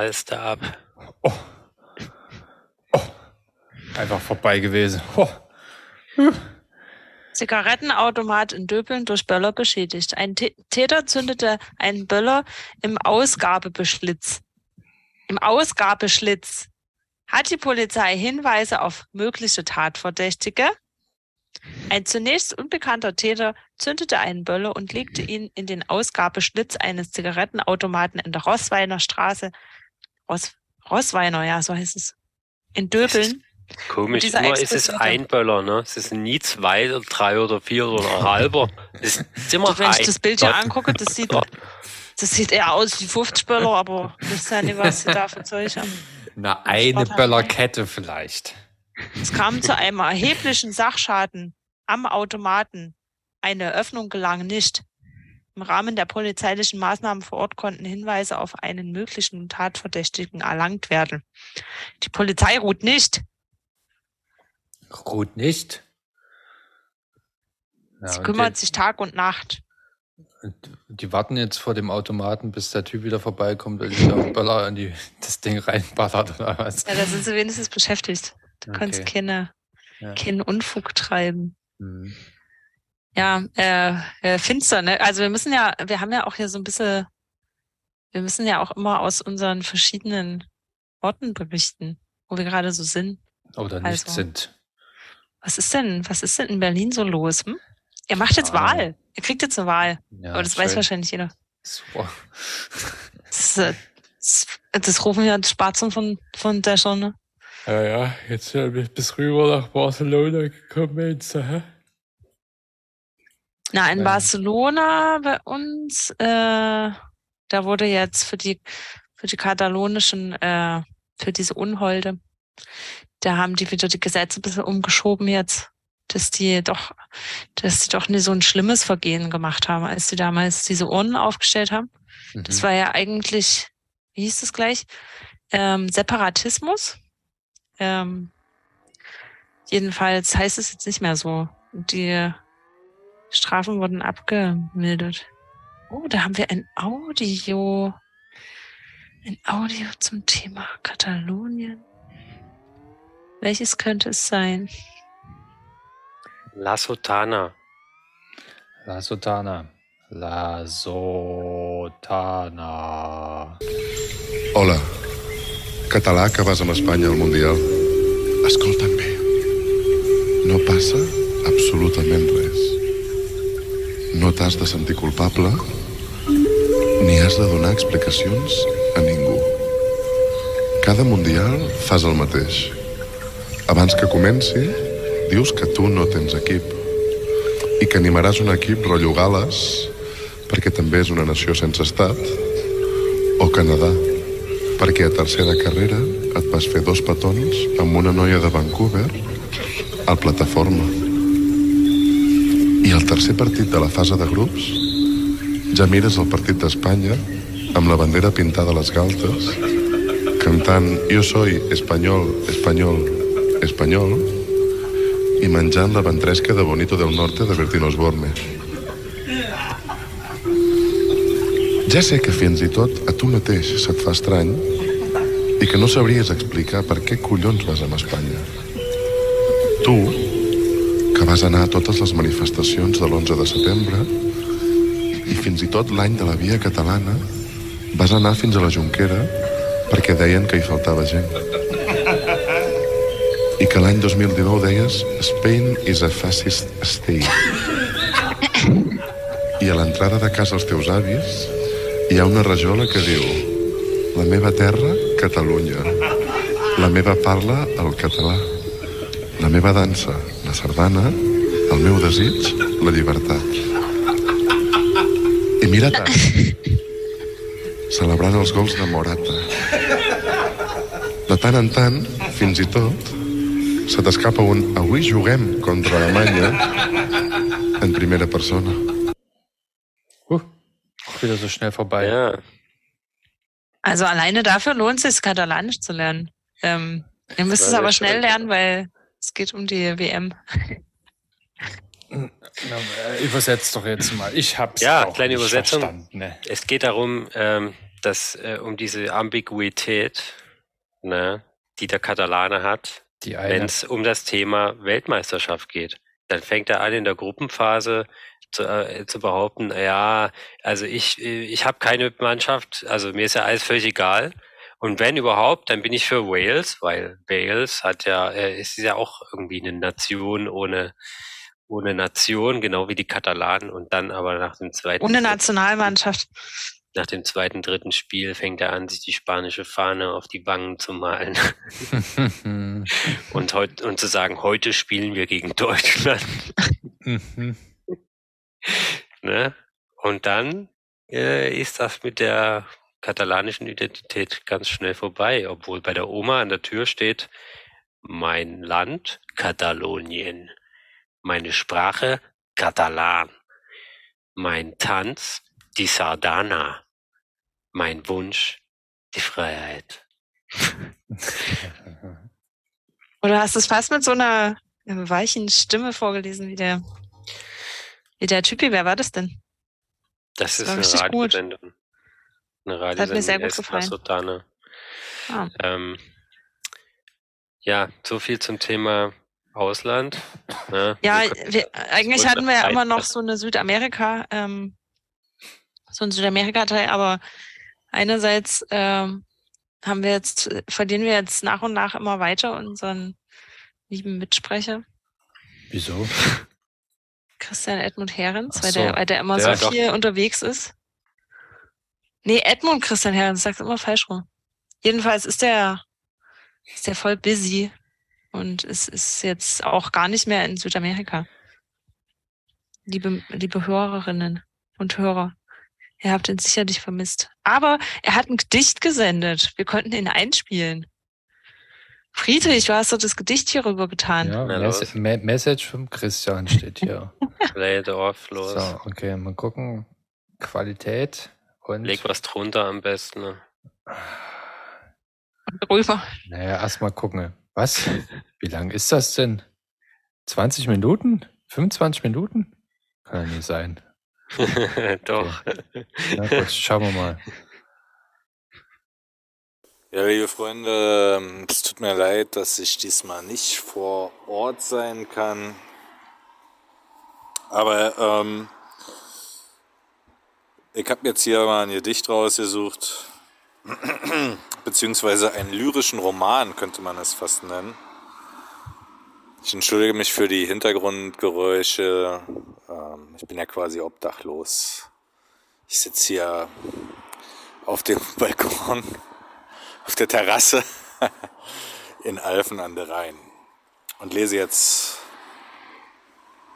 Da schnallst du ab. Einfach vorbei gewesen. Zigarettenautomat in Döbeln durch Böller beschädigt. Ein Tä- Täter zündete einen Böller im Ausgabebeschlitz. Im Ausgabeschlitz hat die Polizei Hinweise auf mögliche Tatverdächtige. Ein zunächst unbekannter Täter zündete einen Böller und legte ihn in den Ausgabeschlitz eines Zigarettenautomaten in der Rossweiner Straße. Ross, Rossweiner, ja, so heißt es. In Döbeln. Komisch, immer ist es ein Böller, ne? Es ist nie zwei oder drei oder vier oder ein halber. Es ist immer Wenn ich ein. das Bild hier angucke, das sieht, das sieht eher aus wie 50 Böller, aber das ist ja nicht, was sie da für Zeug haben. Na, eine Böllerkette vielleicht. Es kam zu einem erheblichen Sachschaden am Automaten. Eine Öffnung gelang nicht. Im Rahmen der polizeilichen Maßnahmen vor Ort konnten Hinweise auf einen möglichen Tatverdächtigen erlangt werden. Die Polizei ruht nicht. Ruht nicht. Ja, Sie und kümmert sich Tag und Nacht. die, warten jetzt vor dem Automaten, bis der Typ wieder vorbeikommt, weil dieser Böller in die, das Ding reinballert oder was. Ja, da sind sie wenigstens beschäftigt. Sie Okay. keine, Ja. keinen Unfug treiben. Mhm. Ja, äh, äh, finster, ne? Also wir müssen ja, wir haben ja auch hier so ein bisschen, wir müssen ja auch immer aus unseren verschiedenen Orten berichten, wo wir gerade so sind. Oder nicht Also. sind. Was ist denn, was ist denn in Berlin so los? Hm? Ihr macht jetzt Ah. Wahl. Ihr kriegt jetzt eine Wahl. Ja, Aber das weiß schön. wahrscheinlich jeder. Super. Das, äh, das, das rufen ja die Spatzen von, von der Sonne. Ja, ja, jetzt sind wir bis rüber nach Barcelona gekommen jetzt, hä? Na, in Ja. Barcelona bei uns, äh, da wurde jetzt für die, für die katalonischen, äh, für diese Unholde, da haben die wieder die Gesetze ein bisschen umgeschoben jetzt, dass die doch, dass die doch nicht so ein schlimmes Vergehen gemacht haben, als die damals diese Urnen aufgestellt haben. Das Mhm. war ja eigentlich, wie hieß das gleich? Ähm, Separatismus. Ähm, jedenfalls heißt es jetzt nicht mehr so. Die Strafen wurden abgemildert. Oh, da haben wir ein Audio. Ein Audio zum Thema Katalonien. Welches könnte es sein? La Sotana. La Sotana. La Sotana. Hola, català que vas amb Espanya al Mundial. Escolta'm bé. No passa absolutament res. No t'has de sentir culpable ni has de donar explicacions a ningú. Cada Mundial fas el mateix. Abans que comenci, dius que tu no tens equip i que animaràs un equip rotllo Gales perquè també és una nació sense estat o Canadà perquè a tercera carrera et vas fer dos petons amb una noia de Vancouver al plataforma. I al tercer partit de la fase de grups ja mires el partit d'Espanya amb la bandera pintada a les galtes cantant Jo soy espanyol, espanyol, espanyol i menjant la ventresca de Bonito del Norte de Bertín Osborne. Ja sé que fins i tot a tu mateix se't fa estrany i que no sabries explicar per què collons vas amb Espanya. Tu, vas anar a totes les manifestacions de l'11 de setembre i fins i tot l'any de la Via Catalana vas anar fins a la Junquera perquè deien que hi faltava gent. I que l'any 2019 deies Spain is a fascist state. I a l'entrada de casa als teus avis hi ha una rajola que diu La meva terra, Catalunya. La meva parla, el català. La meva dansa, la sardana. El meu desig, la llibertat. I mira tant. Celebrant els gols de Morata. De tant en tant, fins i tot, se t'escapa un avui juguem contra Alemanya en primera persona. Wieder so schnell vorbei. Ja. Also alleine dafür lohnt es sich, Katalanisch zu lernen. Ähm, ihr müsst es aber schnell lernen, weil es geht um die WM. äh, übersetzt doch jetzt mal. Ich hab's Ja, auch kleine nicht Übersetzung. verstanden. Ne? Es geht darum, ähm, dass äh, um diese Ambiguität, ne, die der Katalane hat, wenn es um das Thema Weltmeisterschaft geht. Dann fängt er an in der Gruppenphase zu, äh, zu behaupten, ja, also ich, äh, ich habe keine Mannschaft, also mir ist ja alles völlig egal. Und wenn überhaupt, dann bin ich für Wales, weil Wales hat ja, äh, ist ja auch irgendwie eine Nation ohne, ohne Nation, genau wie die Katalanen. Und dann aber nach dem zweiten Ohne Nationalmannschaft. nach dem zweiten, dritten Spiel fängt er an, sich die spanische Fahne auf die Wangen zu malen und, heut, und zu sagen, heute spielen wir gegen Deutschland. Mhm. ne? Und dann äh, ist das mit der katalanischen Identität ganz schnell vorbei, obwohl bei der Oma an der Tür steht, mein Land, Katalonien, meine Sprache, Katalan, mein Tanz, die Sardana, mein Wunsch, die Freiheit. Oder hast du es fast mit so einer weichen Stimme vorgelesen, wie der, wie der Typi? Wer war das denn? Das ist war eine richtig gut. Radiosendung. Eine Das hat mir sehr gut gefallen. Sotane. Ah. Ähm, ja, so viel zum Thema Ausland. Ne? Ja, Wir eigentlich hatten wir ja immer noch so eine Südamerika, ähm, so ein Südamerika-Teil, aber einerseits ähm, haben wir jetzt, verlieren wir jetzt nach und nach immer weiter unseren lieben Mitsprecher, Wieso? Christian Edmund Herrens, Ach weil, so. der, weil der immer Ja, so doch. viel unterwegs ist. Nee, Edmund Christian Herrens, sag's immer falsch rum. Jedenfalls ist der, ist der voll busy und es ist jetzt auch gar nicht mehr in Südamerika. Liebe, liebe Hörerinnen und Hörer, ihr habt ihn sicherlich vermisst. Aber er hat ein Gedicht gesendet. Wir konnten ihn einspielen. Friedrich, du hast doch das Gedicht hier rüber getan. Ja, Mes. Me Message vom Christian steht hier. Play it off, los. so, okay, mal gucken. Qualität und. Leg was drunter am besten. Ne? Rüber. Naja, erstmal gucken. Was? Wie lang ist das denn? 20 Minuten? 25 Minuten? Kann ja nicht sein. Doch. Na gut, schauen wir mal. Ja, liebe Freunde, es tut mir leid, dass ich diesmal nicht vor Ort sein kann. Aber ähm, ich habe jetzt hier mal ein Gedicht rausgesucht, beziehungsweise einen lyrischen Roman könnte man es fast nennen. Ich entschuldige mich für die Hintergrundgeräusche. Ähm, ich bin ja quasi obdachlos. Ich sitze hier auf dem Balkon auf der Terrasse in Alfen an der Rhein und lese jetzt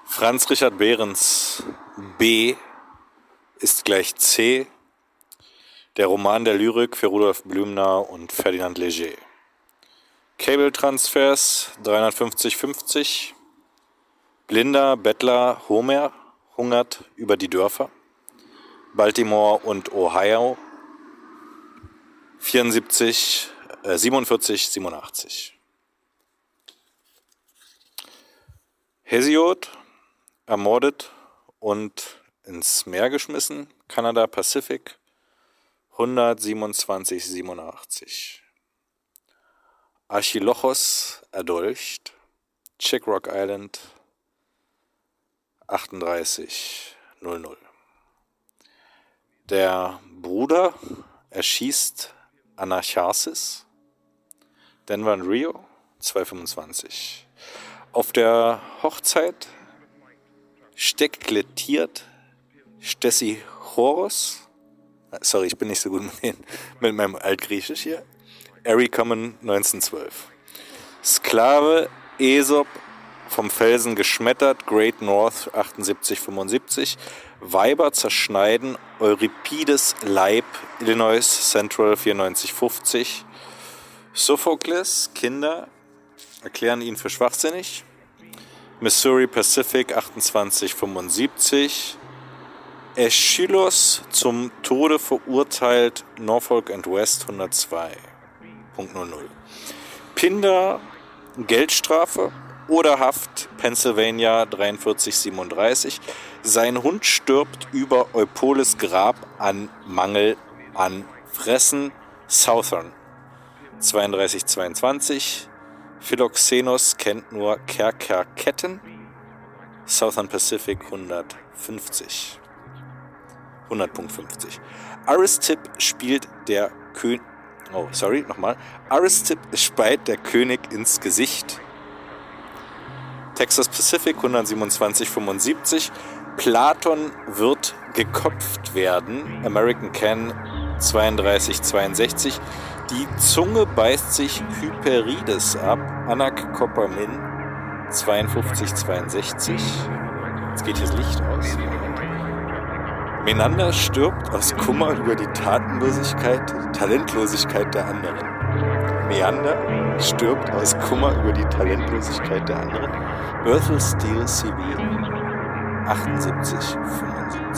Franz Richard Behrens B ist gleich C, der Roman der Lyrik für Rudolf Blümner und Ferdinand Leger. Cable-Transfers 350,50. Blinder, Bettler, Homer hungert über die Dörfer. Baltimore und Ohio 74, äh, 47, 87. Hesiod ermordet und ins Meer geschmissen, Kanada Pacific 127, 87. Archilochos erdolcht, Chick Rock Island 38, 00. Der Bruder erschießt Anacharsis, Denver und Rio 225. Auf der Hochzeit steklettiert Stessi Choros. Sorry, ich bin nicht so gut mit, den, mit meinem Altgriechisch hier. Ari Common 1912. Sklave Aesop vom Felsen geschmettert, Great North 7875. Weiber zerschneiden, Euripides Leib, Illinois Central 9450. Sophokles, Kinder erklären ihn für schwachsinnig. Missouri Pacific 2875. Aeschylus zum Tode verurteilt, Norfolk and West 102.00. Pinder, Geldstrafe, Oderhaft, Pennsylvania 4337. Sein Hund stirbt über Eupoles Grab an Mangel an Fressen. Southern 3222. Philoxenos kennt nur Kerkerketten. Southern Pacific 150. 100.50. Aristip spielt der König. Oh, sorry, nochmal. Aristip speit der König ins Gesicht. Texas Pacific 127,75. Platon wird geköpft werden. American Can 32,62. Die Zunge beißt sich Hyperides ab. Anak Koppermin 52,62. Jetzt geht hier das Licht aus. Menander stirbt aus Kummer über die Tatenlosigkeit, Talentlosigkeit der anderen. Meander stirbt aus Kummer über die Talentlosigkeit der anderen. Berthel Steel CV 78,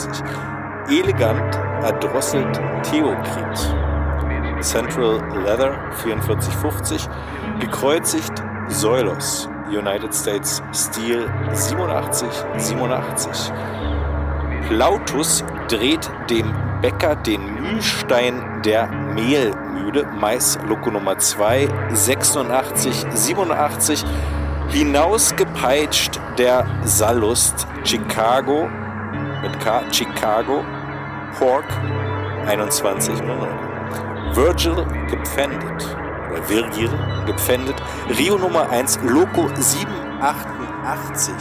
75. Elegant erdrosselt Theokrit. Central Leather 4450. Gekreuzigt Soilos. United States Steel 87, 87. Plautus dreht dem Bäcker den Mühlstein der Mehlmühle, Maisloko Nummer 2, 86, 87, hinausgepeitscht der Sallust, Chicago, mit K, Chicago, Pork, 21, 00. Virgil gepfändet, oder Virgil gepfändet, Rio Nummer 1, Loco 788,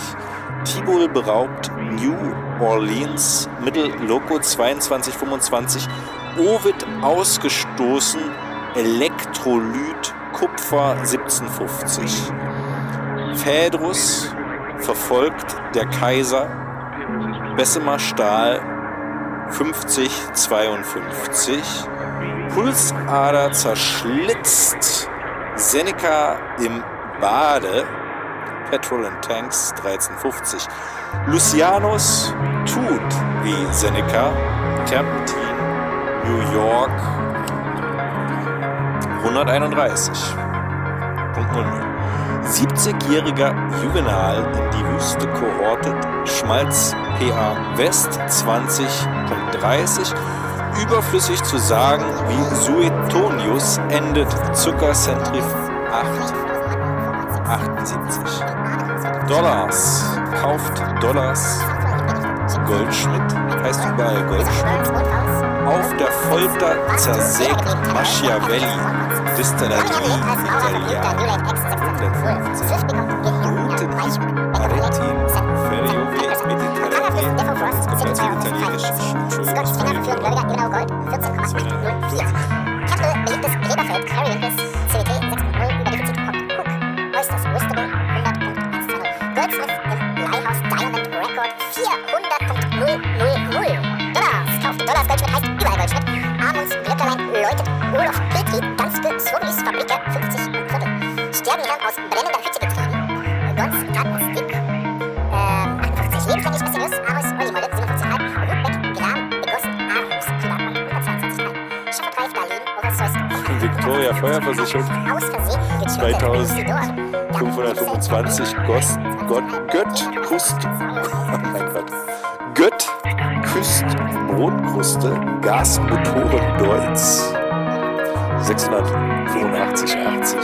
Tibol beraubt, New Orleans, Mittel Loco 2225, Ovid ausgestoßen, Elektrolyt, Kupfer 1750. Phaedrus verfolgt der Kaiser, Bessemer Stahl 5052, Pulsader zerschlitzt, Seneca im Bade, Petrol and Tanks 1350. Lucianus tut wie Seneca, Terpentin, New York 131. Punkt 00. 70-jähriger Juvenal in die Wüste kohortet, Schmalz PA West 20.30. Überflüssig zu sagen, wie Suetonius endet Zuckercentrif 8 78. Dollars. Kauft Dollars. Goldschmidt heißt überall Goldschmidt. Auf der Folter zersägt Machiavelli. Distillerie Italiana. 150. Guten Aretin Feriovi Mediterranee. Komplett italienisch. Genau Gold, 14,04. Feuerversicherung 2525 Gost, Gott, Gött oh mein Gott, Gött küsst Brotkruste, Gasmotoren Deutz 685,80.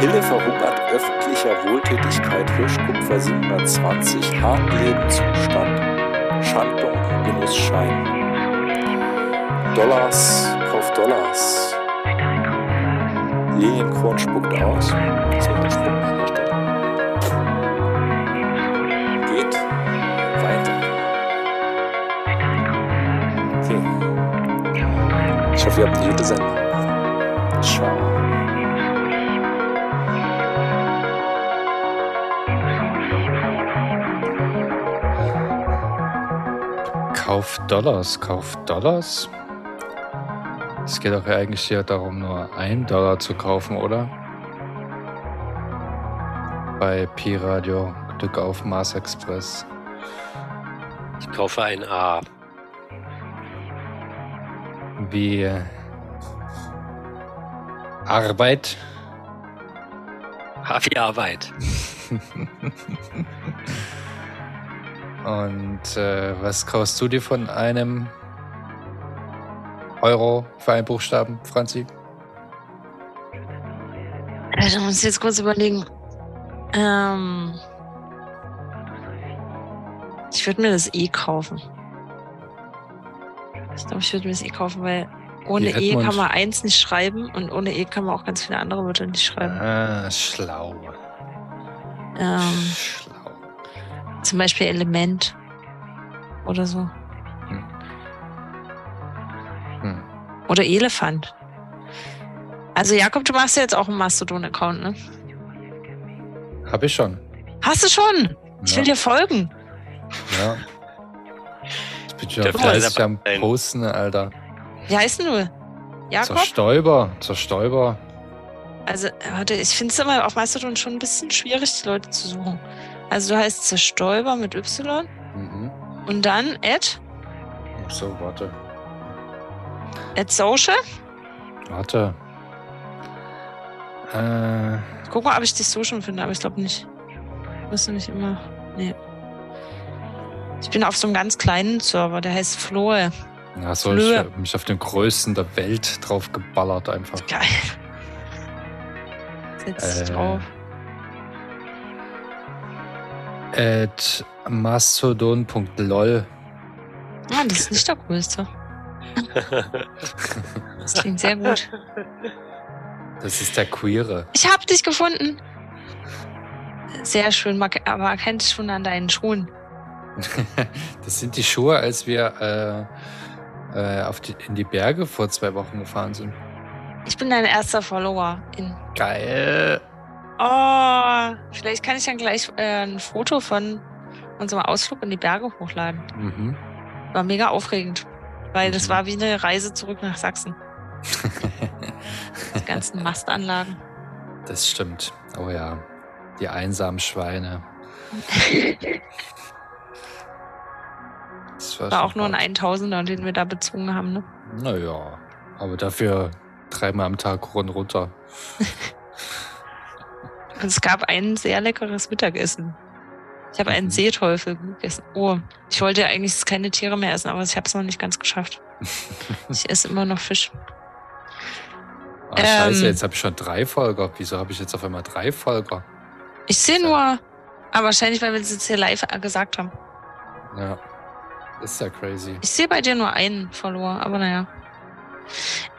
Hille verhungert öffentlicher Wohltätigkeit Hirschkupfer 720, Hartlebenszustand, Schandung, Genussschein. Dollars, Kauf Dollars. Lilienkron spuckt aus. An der Stelle. Geht weiter. Okay. Ich hoffe, ihr habt eine gute Sendung. Ciao. Kauf Dollars, kauf Dollars. Es geht doch eigentlich hier darum, nur ein Dollar zu kaufen, oder? Bei Pi-Radio, Glück auf Mars Express. Ich kaufe ein A. Wie äh, Arbeit. H wie Arbeit. Und äh, was kaufst du dir von einem Euro für einen Buchstaben, Franzi? Also, da muss ich jetzt kurz überlegen. Ähm, ich würde mir das E kaufen. Ich glaube, ich würde mir das E kaufen, weil ohne E kann man eins nicht schreiben und ohne E kann man auch ganz viele andere Wörter nicht schreiben. Ah, schlau. Ähm, zum Beispiel Element oder so. Oder Elefant. Also Jakob, du machst ja jetzt auch einen Mastodon-Account, ne? Hab ich schon. Hast du schon? Ich will Ja. dir folgen. Ja. Bin ich ja Der fleißig Fleiß- am Posten, Alter. Wie heißt denn du? Jakob? Zerstäuber, Zerstäuber. Also, äh, warte, ich finde es immer auf Mastodon schon ein bisschen schwierig, die Leute zu suchen. Also, du heißt Zerstäuber mit Y Mhm. und dann at, So, warte. At social. Warte. Äh, Ich guck mal, ob ich dich so schon finde, aber ich glaube nicht. Musst du nicht immer. Nee. Ich bin auf so einem ganz kleinen Server, der heißt Floe. ja, so, ich Flöhe. hab mich auf den größten der Welt drauf geballert einfach. Geil. Setz dich Äh, drauf. At mastodon.lol. Ah, das ist nicht der größte. Das klingt sehr gut. Das ist der Queere. Ich hab dich gefunden. Sehr schön, man, aber man kennt dich schon an deinen Schuhen. das sind die Schuhe, als wir äh, äh, auf die, in die Berge vor zwei Wochen gefahren sind. Ich bin dein erster Follower in. Geil. Oh, vielleicht kann ich dann gleich äh, ein Foto von unserem Ausflug in die Berge hochladen. Mhm. War mega aufregend, weil das war wie eine Reise zurück nach Sachsen. Die ganzen Mastanlagen. Das stimmt. Oh ja. Die einsamen Schweine. Das War auch nur ein 1000er, den wir da bezogen haben. Ne? Naja, aber dafür dreimal am Tag rund runter. Es gab ein sehr leckeres Mittagessen. Ich habe Mhm. einen Seeteufel gegessen. Oh, ich wollte ja eigentlich keine Tiere mehr essen, aber ich habe es noch nicht ganz geschafft. Ich esse immer noch Fisch. Ah, scheiße, Ähm. jetzt habe ich schon drei Folger. Wieso habe ich jetzt auf einmal drei Folger? Ich sehe nur, aber wahrscheinlich, weil wir es jetzt hier live gesagt haben. Ja. Ist ja crazy. Ich sehe bei dir nur einen Follower, aber naja.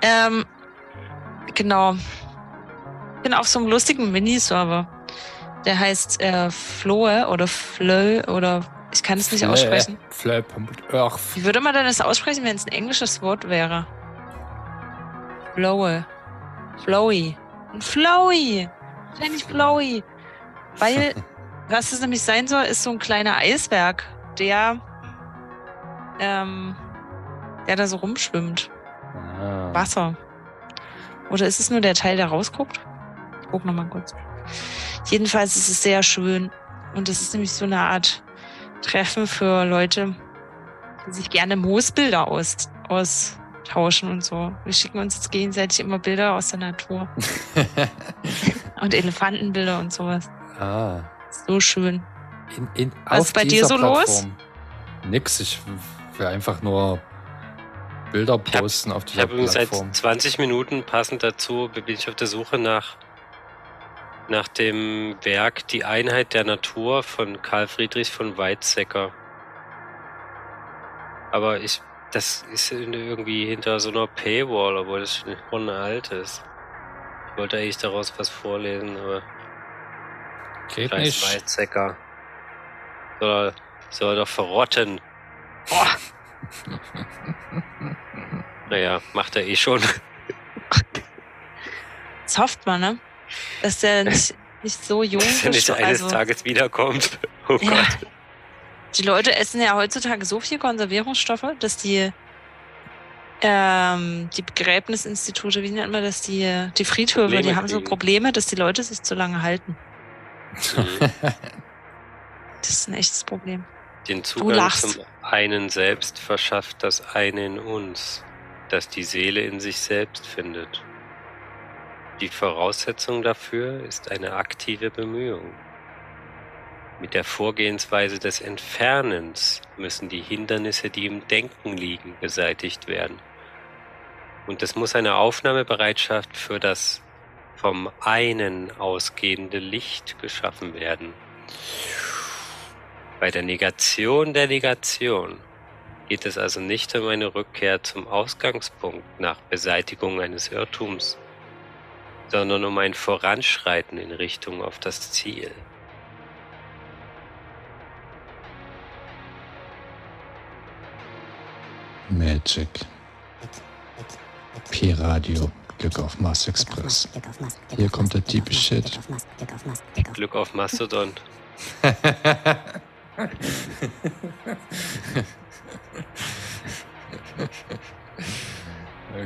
Ähm, genau. Ich bin auf so einem lustigen Miniserver. Der heißt äh, Floe oder Flö oder ich kann es nicht aussprechen. Flö. Ach, Wie würde man denn das aussprechen, wenn es ein englisches Wort wäre? Flowe. Flowy. Ein Flowy. Wahrscheinlich Flowy. Weil, was es nämlich sein soll, ist so ein kleiner Eisberg, der, ähm, der da so rumschwimmt. Ah. Wasser. Oder ist es nur der Teil, der rausguckt? Ich guck nochmal kurz. Jedenfalls ist es sehr schön. Und es ist nämlich so eine Art Treffen für Leute, die sich gerne Moosbilder aus, austauschen und so. Wir schicken uns jetzt gegenseitig immer Bilder aus der Natur. und Elefantenbilder und sowas. Ah. So schön. In, in, Was ist bei dir dieser so los? Plattform. Nix, ich will einfach nur Bilder posten auf Ich dieser habe übrigens seit Plattform. 20 Minuten passend dazu bin ich auf der Suche nach, nach dem Werk Die Einheit der Natur von Karl Friedrich von Weizsäcker. Aber ich, das ist irgendwie hinter so einer Paywall, obwohl das schon alt ist. Ich wollte eigentlich daraus was vorlesen, aber Geht Scheiß nicht. Weizsäcker. Soll, soll doch verrotten. Naja, macht er eh schon. Das hofft man, ne? Dass der nicht, nicht so jung Dass er nicht ist. eines Also, Tages wiederkommt. Oh Ja. Gott. die Leute essen ja heutzutage so viel Konservierungsstoffe, dass die ähm, die Begräbnisinstitute, wie nennt man das, die, die Friedhöfe, Probleme die haben so. Probleme, dass die Leute sich zu lange halten. Mhm. Das ist ein echtes Problem. Den Zugang zum einen selbst verschafft das eine in uns, das die Seele in sich selbst findet. Die Voraussetzung dafür ist eine aktive Bemühung. Mit der Vorgehensweise des Entfernens müssen die Hindernisse, die im Denken liegen, beseitigt werden. Und es muss eine Aufnahmebereitschaft für das vom einen ausgehende Licht geschaffen werden. Bei der Negation der Negation geht es also nicht um eine Rückkehr zum Ausgangspunkt nach Beseitigung eines Irrtums, sondern um ein Voranschreiten in Richtung auf das Ziel. Magic. P-Radio. Glück auf Mars Express. Hier kommt der Deep Shit. Glück auf Mastodon.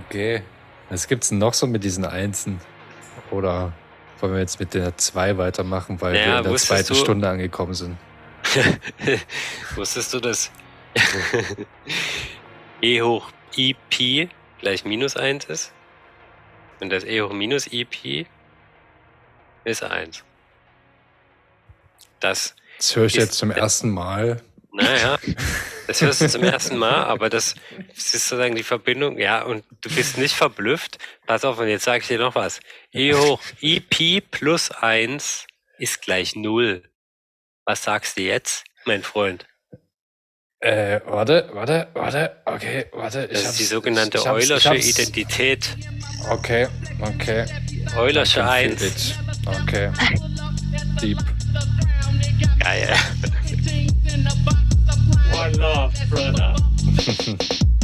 okay. Was gibt's denn noch so mit diesen Einsen? Oder wollen wir jetzt mit der 2 weitermachen, weil Naja, wir in der zweiten du- Stunde angekommen sind? Wusstest du, dass e hoch ip gleich minus 1 ist? Und das e hoch minus ip ist 1. Das, Das höre ich jetzt zum ersten Mal. Naja, das hörst du zum ersten Mal, aber das ist sozusagen die Verbindung, ja, und du bist nicht verblüfft. Pass auf, und jetzt sage ich dir noch was. e hoch ip plus 1 ist gleich 0. Was sagst du jetzt, mein Freund? Äh, warte, warte, warte, okay, warte. Das ist die sogenannte ich ich Eulersche hab's- Identität. Okay, okay. Eulersche I can 1. feel it. Okay. Deep. Geil. One love, brother.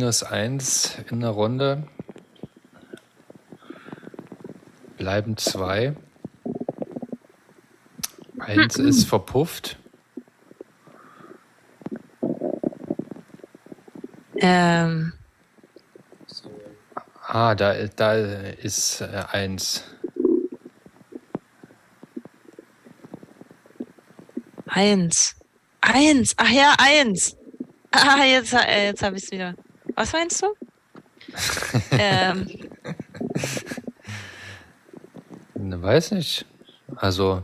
minus eins in der Runde. Bleiben zwei. Eins ist verpufft. Ähm, Ah, da, da ist äh, eins. eins. Eins. Ach ja, eins. Ah, jetzt, jetzt habe ich es wieder. Was meinst du? ähm, Ne, weiß nicht. Also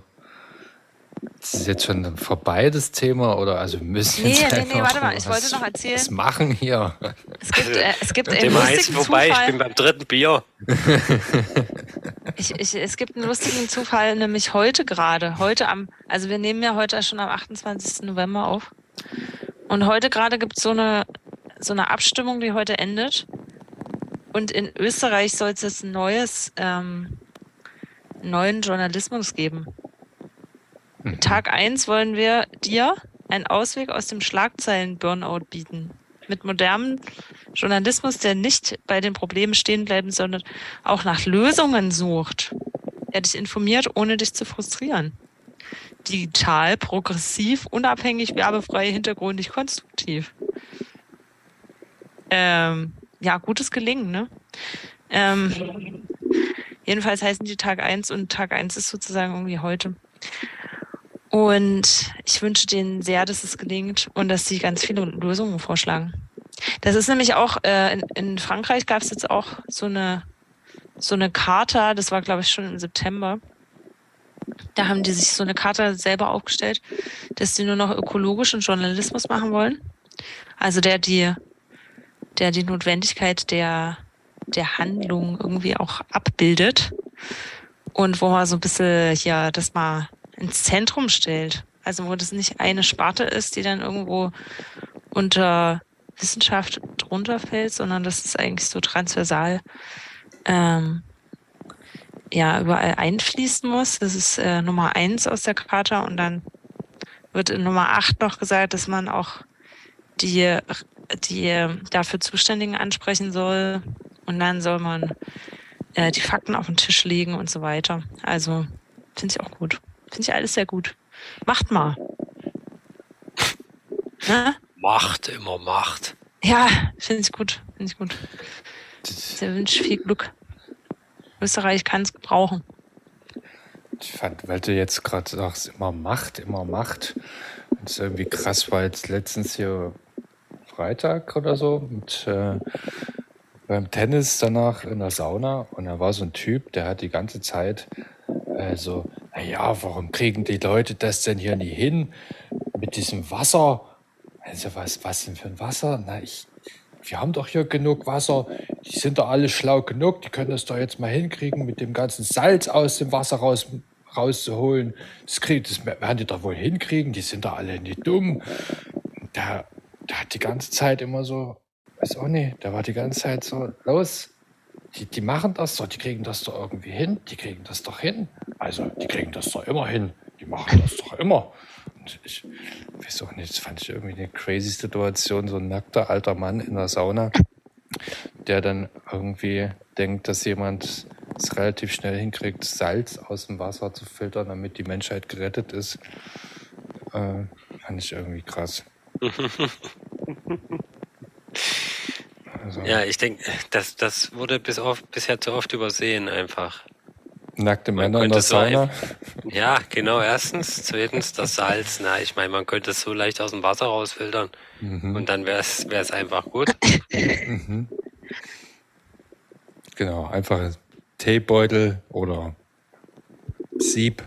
ist das jetzt schon vorbei, das Thema? Oder also wir müssen Nee, jetzt nee, nee, warte mal, ich was, wollte noch erzählen. was machen hier. Es gibt, äh, es gibt einen lustigen vorbei, ich Zufall. bin beim dritten Bier. Ich, ich, es gibt einen lustigen Zufall, nämlich heute gerade. Heute am, also wir nehmen ja heute schon am 28. November auf. Und heute gerade gibt es so eine, so eine Abstimmung, die heute endet. Und in Österreich soll es jetzt ein neues, ähm, neuen Journalismus geben. Tag 1 wollen wir dir einen Ausweg aus dem Schlagzeilen-Burnout bieten. Mit modernem Journalismus, der nicht bei den Problemen stehen bleibt, sondern auch nach Lösungen sucht. Der dich informiert, ohne dich zu frustrieren. Digital, progressiv, unabhängig, werbefrei, hintergründig, konstruktiv. Ähm, ja, gutes Gelingen, ne? Ähm, jedenfalls heißen die Tag 1 und Tag 1 ist sozusagen irgendwie heute. Und ich wünsche denen sehr, dass es gelingt und dass sie ganz viele Lösungen vorschlagen. Das ist nämlich auch, äh, in, in Frankreich gab es jetzt auch so eine, so eine Charta, das war glaube ich schon im September. Da haben die sich so eine Charta selber aufgestellt, dass sie nur noch ökologischen Journalismus machen wollen. Also der die, der die Notwendigkeit der, der Handlung irgendwie auch abbildet. Und wo man so ein bisschen hier das mal ins Zentrum stellt. Also wo das nicht eine Sparte ist, die dann irgendwo unter Wissenschaft drunter fällt, sondern dass es eigentlich so transversal ähm, ja überall einfließen muss. Das ist äh, Nummer eins aus der Charta und dann wird in Nummer acht noch gesagt, dass man auch die, die dafür Zuständigen ansprechen soll und dann soll man äh, die Fakten auf den Tisch legen und so weiter. Also finde ich auch gut. Finde ich alles sehr gut. Macht mal. Ne? Macht, immer Macht. Ja, finde ich gut. Finde ich gut. Ich wünsche viel Glück. Österreich kann es gebrauchen. Ich fand, weil du jetzt gerade sagst, immer Macht, immer Macht. Das ist irgendwie krass, weil jetzt letztens hier Freitag oder so mit, äh, beim Tennis danach in der Sauna und da war so ein Typ, der hat die ganze Zeit äh, so, naja, warum kriegen die Leute das denn hier nie hin mit diesem Wasser? Also was, was denn für ein Wasser? Na, ich, wir haben doch hier genug Wasser. Die sind doch alle schlau genug. Die können das doch jetzt mal hinkriegen, mit dem ganzen Salz aus dem Wasser raus, rauszuholen. Das, krieg, das werden die doch wohl hinkriegen. Die sind doch alle nicht dumm. Da, der hat die ganze Zeit immer so, weiß auch nicht, der war die ganze Zeit so, los, die, die machen das doch, die kriegen das doch irgendwie hin, die kriegen das doch hin. Also, die kriegen das doch immer hin, die machen das doch immer. Und ich weiß auch nicht, das fand ich irgendwie eine crazy Situation, so ein nackter alter Mann in der Sauna, der dann irgendwie denkt, dass jemand es relativ schnell hinkriegt, Salz aus dem Wasser zu filtern, damit die Menschheit gerettet ist. Äh, fand ich irgendwie krass. Also, Ja, ich denke, das, das wurde bis oft, bisher zu oft übersehen einfach. nackte Männer in der so Sauna. einfach- Ja, genau, erstens. Zweitens das Salz. Na, ich meine, man könnte es so leicht aus dem Wasser rausfiltern Mhm. und dann wäre es einfach gut. Mhm. Genau, einfach Teebeutel oder Sieb.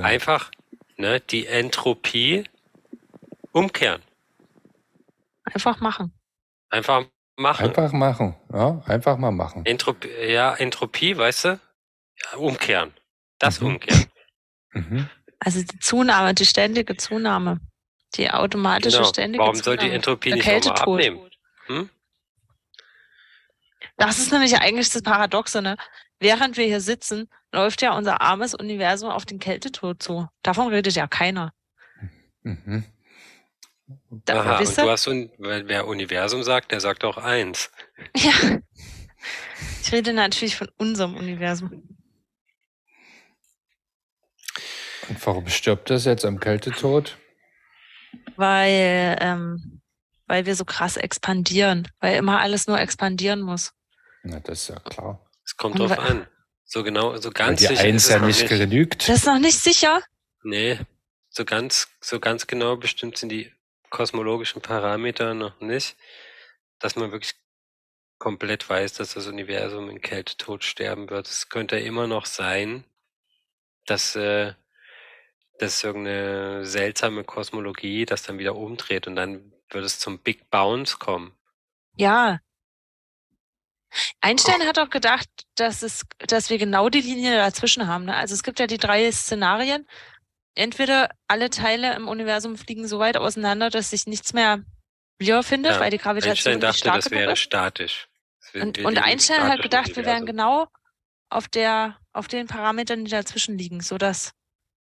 Einfach ne, die Entropie umkehren. Einfach machen. Einfach machen. einfach machen. Ja, einfach mal machen. Entropie, ja, Entropie, weißt du? Ja, umkehren. Das Mhm. umkehren. Mhm. Also die Zunahme, die ständige Zunahme. Die automatische Genau. ständige Warum soll Zunahme. die Entropie Der nicht nochmal Kältetod. abnehmen? Hm? Das ist nämlich eigentlich das Paradoxe, ne? Während wir hier sitzen, läuft ja unser armes Universum auf den Kältetod zu. Davon redet ja keiner. Mhm. Da, Aha, und du hast, un weil wer Universum sagt, der sagt auch eins. Ja. Ich rede natürlich von unserem Universum. Und warum stirbt das jetzt am Kältetod? Weil, ähm, weil wir so krass expandieren. Weil immer alles nur expandieren muss. Na, das ist ja klar. Es kommt Und drauf an. So genau, so Weil ganz die sicher Eins ist es ja noch nicht genügt. Das ist noch nicht sicher. Nee, so ganz, so ganz genau bestimmt sind die kosmologischen Parameter noch nicht, dass man wirklich komplett weiß, dass das Universum in Kältetod sterben wird. Es könnte immer noch sein, dass, äh, das irgendeine seltsame Kosmologie, das dann wieder umdreht und dann würde es zum Big Bounce kommen. Ja. Einstein hat auch gedacht, dass es, dass wir genau die Linie dazwischen haben. Ne? Also es gibt ja die drei Szenarien. Entweder alle Teile im Universum fliegen so weit auseinander, dass sich nichts mehr wiederfindet, Ja, weil die Gravitation Einstein nicht dachte, stark das wäre ist. statisch. Das Und, und Einstein hat gedacht, wir wären Universum. genau auf der, auf den Parametern, die dazwischen liegen, sodass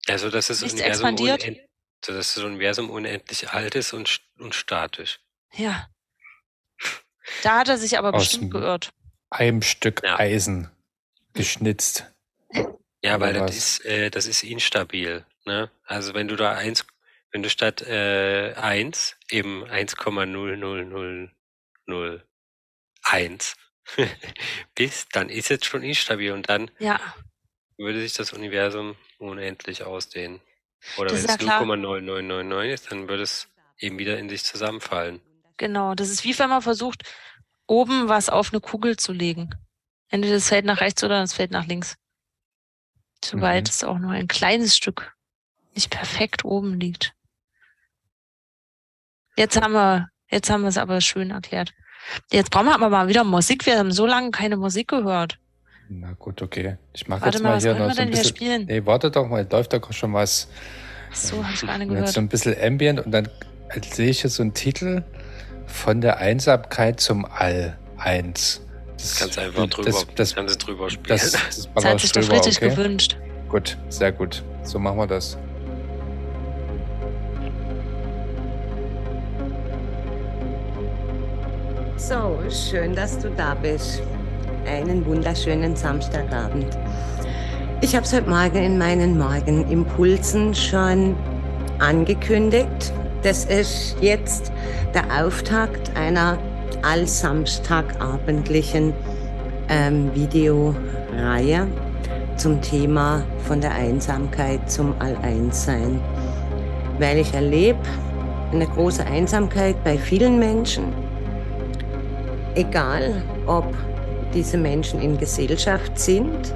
Also, dass das nichts Universum, expandiert. unend, so, dass das Universum unendlich alt ist und, und statisch. Ja. Da hat er sich aber Aus bestimmt geirrt. Einem Stück Eisen geschnitzt. Ja, weil das ist, äh, das ist instabil. Ne? Also wenn du da eins, wenn du statt äh, 1 eben 1,00001 bist, dann ist es schon instabil und dann Ja. würde sich das Universum unendlich ausdehnen. Oder wenn es ja klar. 0,9999 ist, dann würde es eben wieder in sich zusammenfallen. Genau. Das ist wie wenn man versucht, oben was auf eine Kugel zu legen. Entweder das fällt nach rechts oder das fällt nach links. Soweit es auch nur ein kleines Stück nicht perfekt oben liegt. Jetzt haben wir, jetzt haben wir es aber schön erklärt. Jetzt brauchen wir aber mal wieder Musik. Wir haben so lange keine Musik gehört. Na gut, okay. Ich mache Warte jetzt mal, mal was hier noch wir so ein denn hier bisschen. spielen? Nee, warte doch mal, läuft doch schon was. So habe ich gar nicht Jetzt gehört. so ein bisschen Ambient und dann sehe ich jetzt so einen Titel von der Einsamkeit zum All 1. Das Kannst einfach drüber, das, das, kannst du drüber spielen. das, das, Das hat sich der drüber, Friedrich okay? gewünscht. Gut, sehr gut. So machen wir das. So, schön, dass du da bist. Einen wunderschönen Samstagabend. Ich habe es heute Morgen in meinen Morgenimpulsen schon angekündigt. Das ist jetzt der Auftakt einer allsamstagabendlichen ähm, Videoreihe zum Thema von der Einsamkeit zum Alleinssein. Weil ich erlebe eine große Einsamkeit bei vielen Menschen egal ob diese Menschen in Gesellschaft sind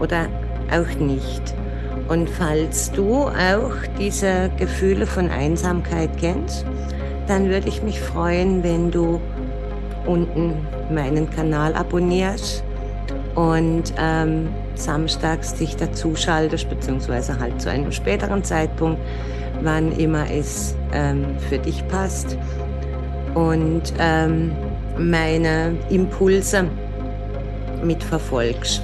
oder auch nicht. Und falls du auch diese Gefühle von Einsamkeit kennst, dann würde ich mich freuen, wenn du unten meinen Kanal abonnierst und ähm, samstags dich dazuschaltest, beziehungsweise halt zu einem späteren Zeitpunkt, wann immer es ähm, für dich passt. Und ähm, meine Impulse mitverfolgst.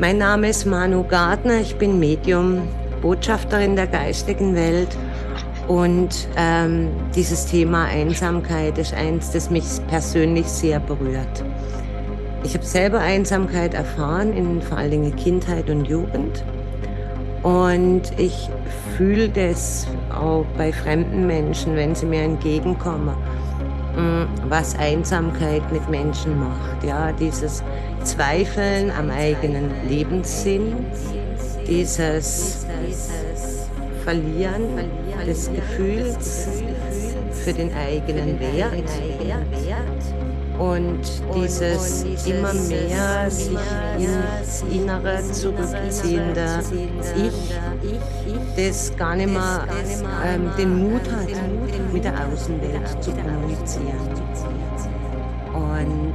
Mein Name ist Manu Gardner, ich bin Medium, Botschafterin der geistigen Welt und ähm, dieses Thema Einsamkeit ist eins, das mich persönlich sehr berührt. Ich habe selber Einsamkeit erfahren, in vor allen Dingen Kindheit und Jugend. Und ich fühle das auch bei fremden Menschen, wenn sie mir entgegenkommen was Einsamkeit mit Menschen macht. Ja, dieses Zweifeln am eigenen Lebenssinn, dieses Verlieren des Gefühls für den eigenen Wert und dieses immer mehr sich ins Innere zurückziehende Ich, das gar nicht mehr ähm, den Mut hat, mit der Außenwelt zu kommunizieren. Und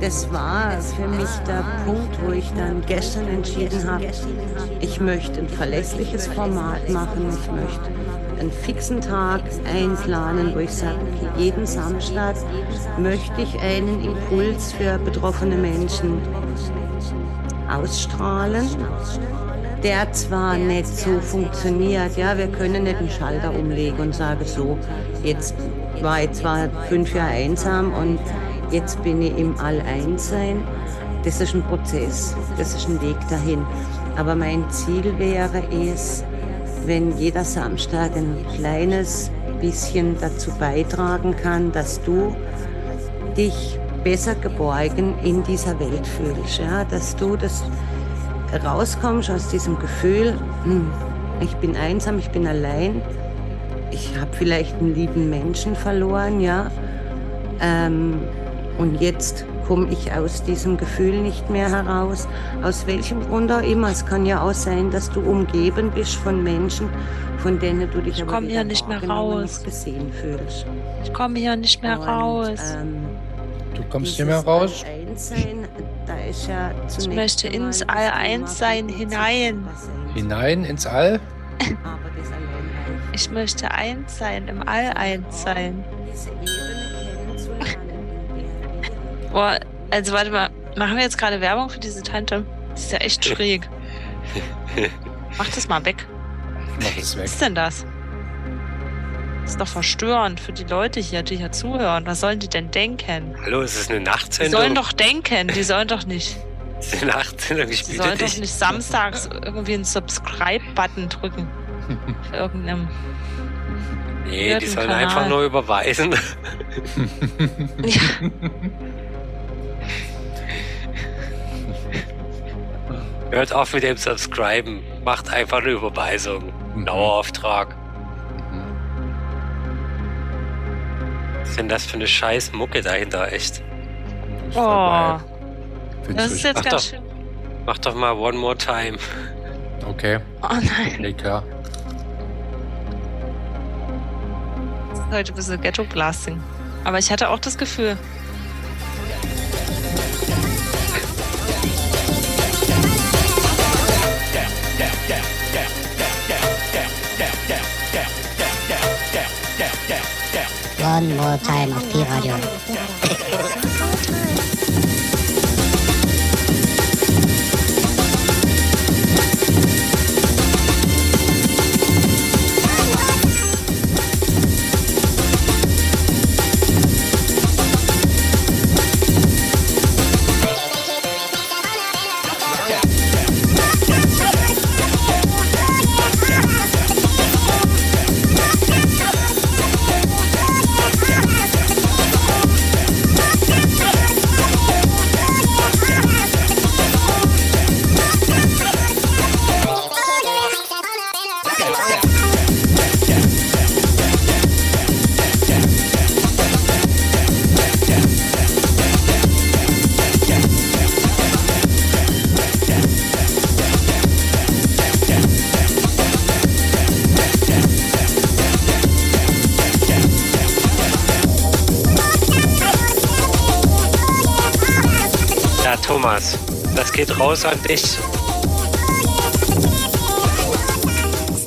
das war für mich der Punkt, wo ich dann gestern entschieden habe, ich möchte ein verlässliches Format machen, ich möchte einen fixen Tag einplanen, wo ich sage, okay, jeden Samstag möchte ich einen Impuls für betroffene Menschen ausstrahlen, der zwar nicht so funktioniert, ja, wir können nicht einen Schalter umlegen und sagen so, jetzt war ich zwar fünf Jahre einsam und jetzt bin ich im All-Eins-Sein. Das ist ein Prozess, das ist ein Weg dahin. Aber mein Ziel wäre es, wenn jeder Samstag ein kleines bisschen dazu beitragen kann, dass du dich besser geborgen in dieser Welt fühlst. Ja? Dass du das rauskommst aus diesem Gefühl, hm, ich bin einsam, ich bin allein, ich habe vielleicht einen lieben Menschen verloren, ja. Ähm, und jetzt komme ich aus diesem Gefühl nicht mehr heraus. Aus welchem Grund auch immer. Es kann ja auch sein, dass du umgeben bist von Menschen, von denen du dich Ich komme hier nicht mehr raus. gesehen fühlst. Ich komme hier nicht mehr Und, raus. ähm, Du kommst nicht mehr raus? Einssein, da ist ja Ich möchte ins All eins sein hinein. Hinein ins All? Ich möchte eins sein, im All eins sein. Boah, also warte mal, machen wir jetzt gerade Werbung für diese Tante? Das ist ja echt schräg. Mach das mal weg. Was ist denn das? Das ist doch verstörend für die Leute hier, die hier zuhören. Was sollen die denn denken? Hallo, ist es eine Die Nachtsendung? sollen doch denken, die sollen doch nicht. Ist es eine Nachtsendung? Ich Die sollen doch dich. nicht samstags irgendwie einen Subscribe-Button drücken. Für irgendeinem. Nee, die sollen Kanal. einfach nur überweisen. Ja. Hört auf mit dem Subscriben. Macht einfach eine Überweisung. Mhm. Dauerauftrag. Was ist denn das für eine scheiß Mucke dahinter, echt? Oh, das ist jetzt Ach ganz doch. schön. Mach doch mal One More Time. Okay, Oh nein, leg her. das ist heute ein bisschen Ghetto-Blasting. Aber ich hatte auch das Gefühl. One more time auf Pi-Radio. Ja, raus an dich. Ist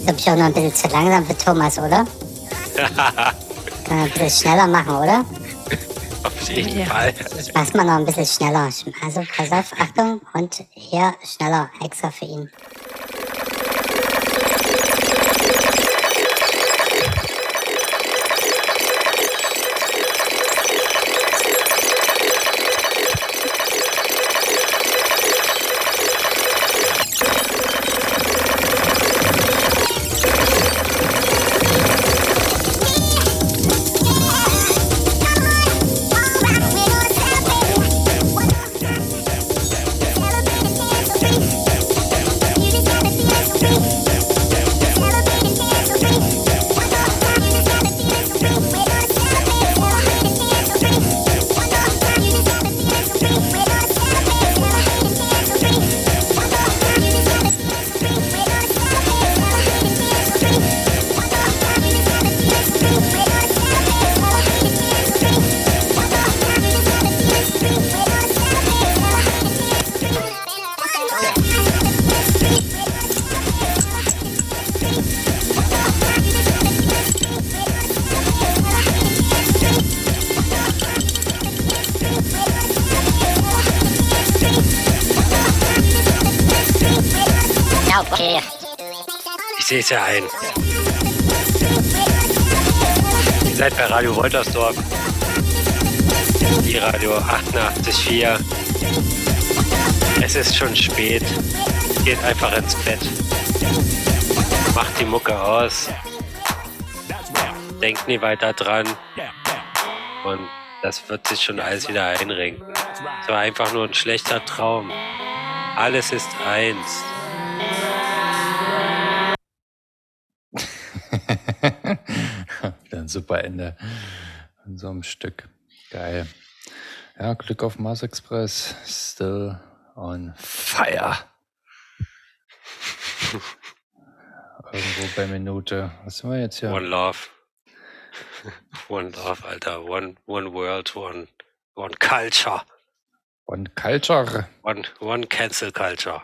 glaube ich auch noch ein bisschen zu langsam für Thomas, oder? Kann man ein bisschen schneller machen, oder? Auf jeden Ja. Fall. Mach's mal noch ein bisschen schneller. Also pass auf, Achtung und hier schneller, extra für ihn. Ja ein. Ihr seid bei Radio Woltersdorf. Die Radio 88.4. Es ist schon spät. Geht einfach ins Bett. Macht die Mucke aus. Denkt nie weiter dran. Und das wird sich schon alles wieder einringen. Es war einfach nur ein schlechter Traum. Alles ist eins. Super Ende von so einem Stück. Geil. Ja, Glück auf Mars Express. Still on fire. Irgendwo bei Minute. Was sind wir jetzt hier? One Love. One Love, Alter. One, one World, one, one Culture. One Culture. One, one Cancel Culture.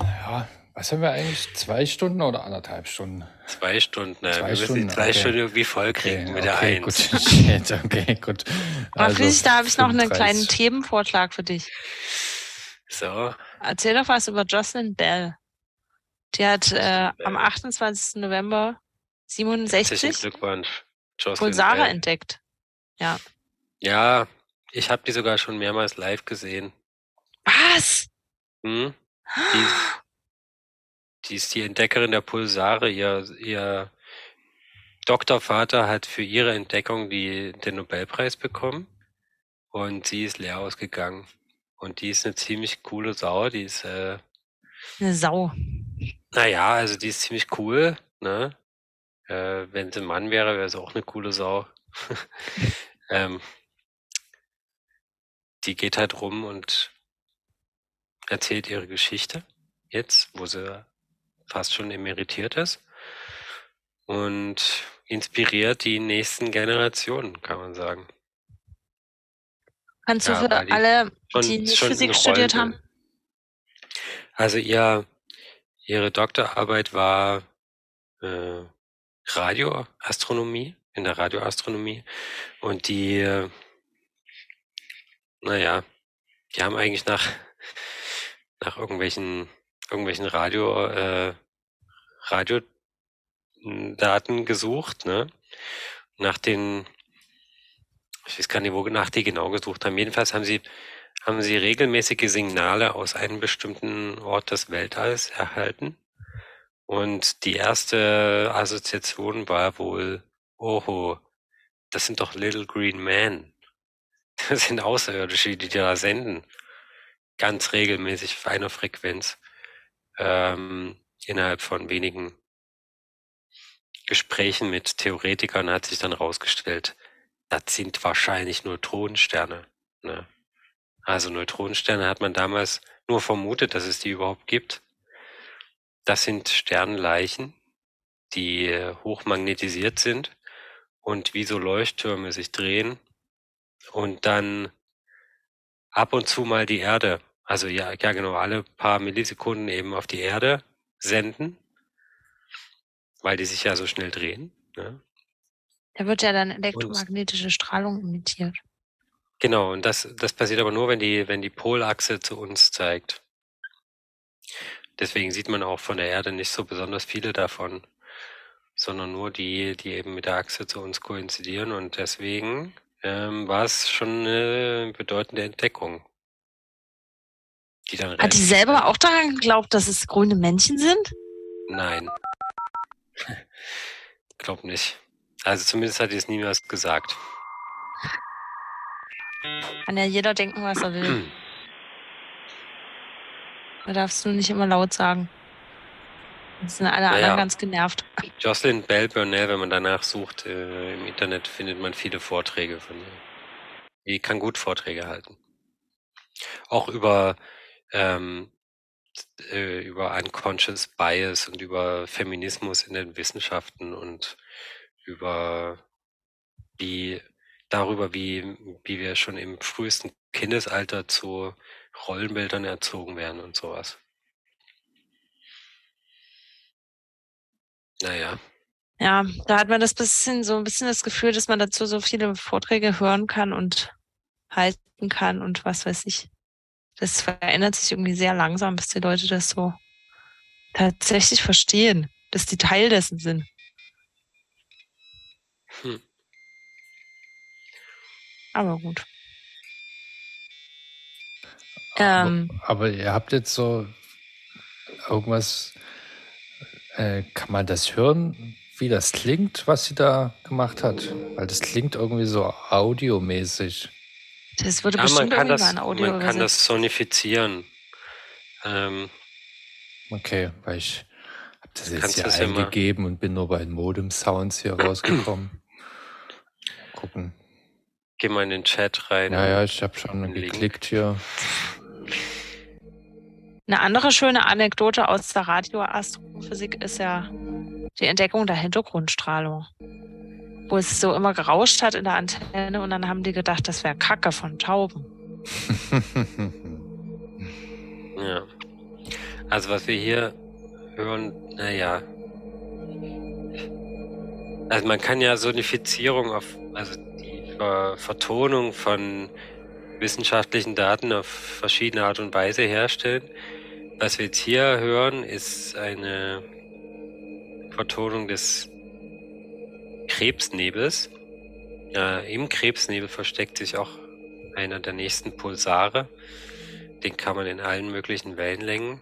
Ja, was haben wir eigentlich? Zwei Stunden oder anderthalb Stunden? Zwei Stunden, ne? Zwei wir müssen Stunden, die zwei okay. Stunden irgendwie vollkriegen Okay, mit der okay, Eins. gut. Shit, okay, gut. Aber Also Friedrich, da habe ich noch einen 35. kleinen Themenvorschlag für dich. So. Erzähl doch was über Jocelyn Bell. Die hat äh, am 28. November Herzlichen 67 Glückwunsch. Pulsare Bell. entdeckt. Ja. Ja, ich habe die sogar schon mehrmals live gesehen. Was? Hm? Die, die ist die Entdeckerin der Pulsare. Ihr, ihr Doktorvater hat für ihre Entdeckung die, den Nobelpreis bekommen und sie ist leer ausgegangen. Und die ist eine ziemlich coole Sau. Die ist, äh, Eine Sau. naja, also die ist ziemlich cool. Ne? Äh, wenn sie ein Mann wäre, wäre sie auch eine coole Sau. ähm, die geht halt rum und erzählt ihre Geschichte jetzt, wo sie fast schon emeritiert ist und inspiriert die nächsten Generationen, kann man sagen. Kannst du Ja, für weil die alle, schon- die nicht Physik studiert haben? Also ihr, ihre Doktorarbeit war äh, Radioastronomie, in der Radioastronomie. Und die, äh, naja, die haben eigentlich nach, nach irgendwelchen, irgendwelchen Radio, äh, Radiodaten gesucht, ne? Nach den, ich weiß gar nicht, wo nach die genau gesucht haben. Jedenfalls haben sie, haben sie regelmäßige Signale aus einem bestimmten Ort des Weltalls erhalten. Und die erste Assoziation war wohl, oho, das sind doch Little Green Men. Das sind Außerirdische, die da senden. Ganz regelmäßig auf einer Frequenz. Ähm, innerhalb von wenigen Gesprächen mit Theoretikern hat sich dann rausgestellt, das sind wahrscheinlich Neutronensterne. Ne? Also Neutronensterne hat man damals nur vermutet, dass es die überhaupt gibt. Das sind Sternleichen, die hochmagnetisiert sind und wie so Leuchttürme sich drehen und dann ab und zu mal die Erde, also ja, ja genau, alle paar Millisekunden eben auf die Erde senden, weil die sich ja so schnell drehen. Ne? Da wird ja dann elektromagnetische Strahlung emittiert. Genau, und das, das passiert aber nur, wenn die, wenn die Polachse zu uns zeigt. Deswegen sieht man auch von der Erde nicht so besonders viele davon, sondern nur die, die eben mit der Achse zu uns koinzidieren. Und deswegen ähm, war es schon eine bedeutende Entdeckung. Die dann Hat die selber auch daran geglaubt, dass es grüne Männchen sind? Nein. Glaub nicht. Also zumindest hat die es niemals gesagt. Kann ja jeder denken, was er will. Da darfst du nicht immer laut sagen. Jetzt sind alle Naja. anderen ganz genervt. Jocelyn Bell Burnell, wenn man danach sucht, äh, im Internet findet man viele Vorträge von ihr. Die kann gut Vorträge halten. Auch über, ähm, äh, über Unconscious Bias und über Feminismus in den Wissenschaften und über wie, darüber, wie, wie wir schon im frühesten Kindesalter zu Rollenbildern erzogen werden und sowas. Naja. Ja, da hat man das bisschen, so ein bisschen das Gefühl, dass man dazu so viele Vorträge hören kann und halten kann und was weiß ich. Das verändert sich irgendwie sehr langsam, bis die Leute das so tatsächlich verstehen, dass die Teil dessen sind. Hm. Aber gut. Ähm, Aber ihr habt jetzt so irgendwas, äh, kann man das hören, wie das klingt, was sie da gemacht hat? Weil das klingt irgendwie so audiomäßig. Das wurde Ja, man bestimmt kann irgendwann das, in Audio man kann das sonifizieren. Ähm, Okay, weil ich habe das jetzt Kannst hier das ja eingegeben und bin nur bei den Modem-Sounds hier rausgekommen. Gucken. geh mal in den Chat rein. Ja, ja, ich habe schon Link. geklickt hier. Eine andere schöne Anekdote aus der Radioastrophysik ist ja die Entdeckung der Hintergrundstrahlung. Wo es so immer gerauscht hat in der Antenne und dann haben die gedacht, das wäre Kacke von Tauben. Ja. Also was wir hier hören, naja. Also man kann ja Sonifizierung auf, also die Ver Vertonung von wissenschaftlichen Daten auf verschiedene Art und Weise herstellen. Was wir jetzt hier hören, ist eine Vertonung des Krebsnebels. Äh, Im Krebsnebel versteckt sich auch einer der nächsten Pulsare. Den kann man in allen möglichen Wellenlängen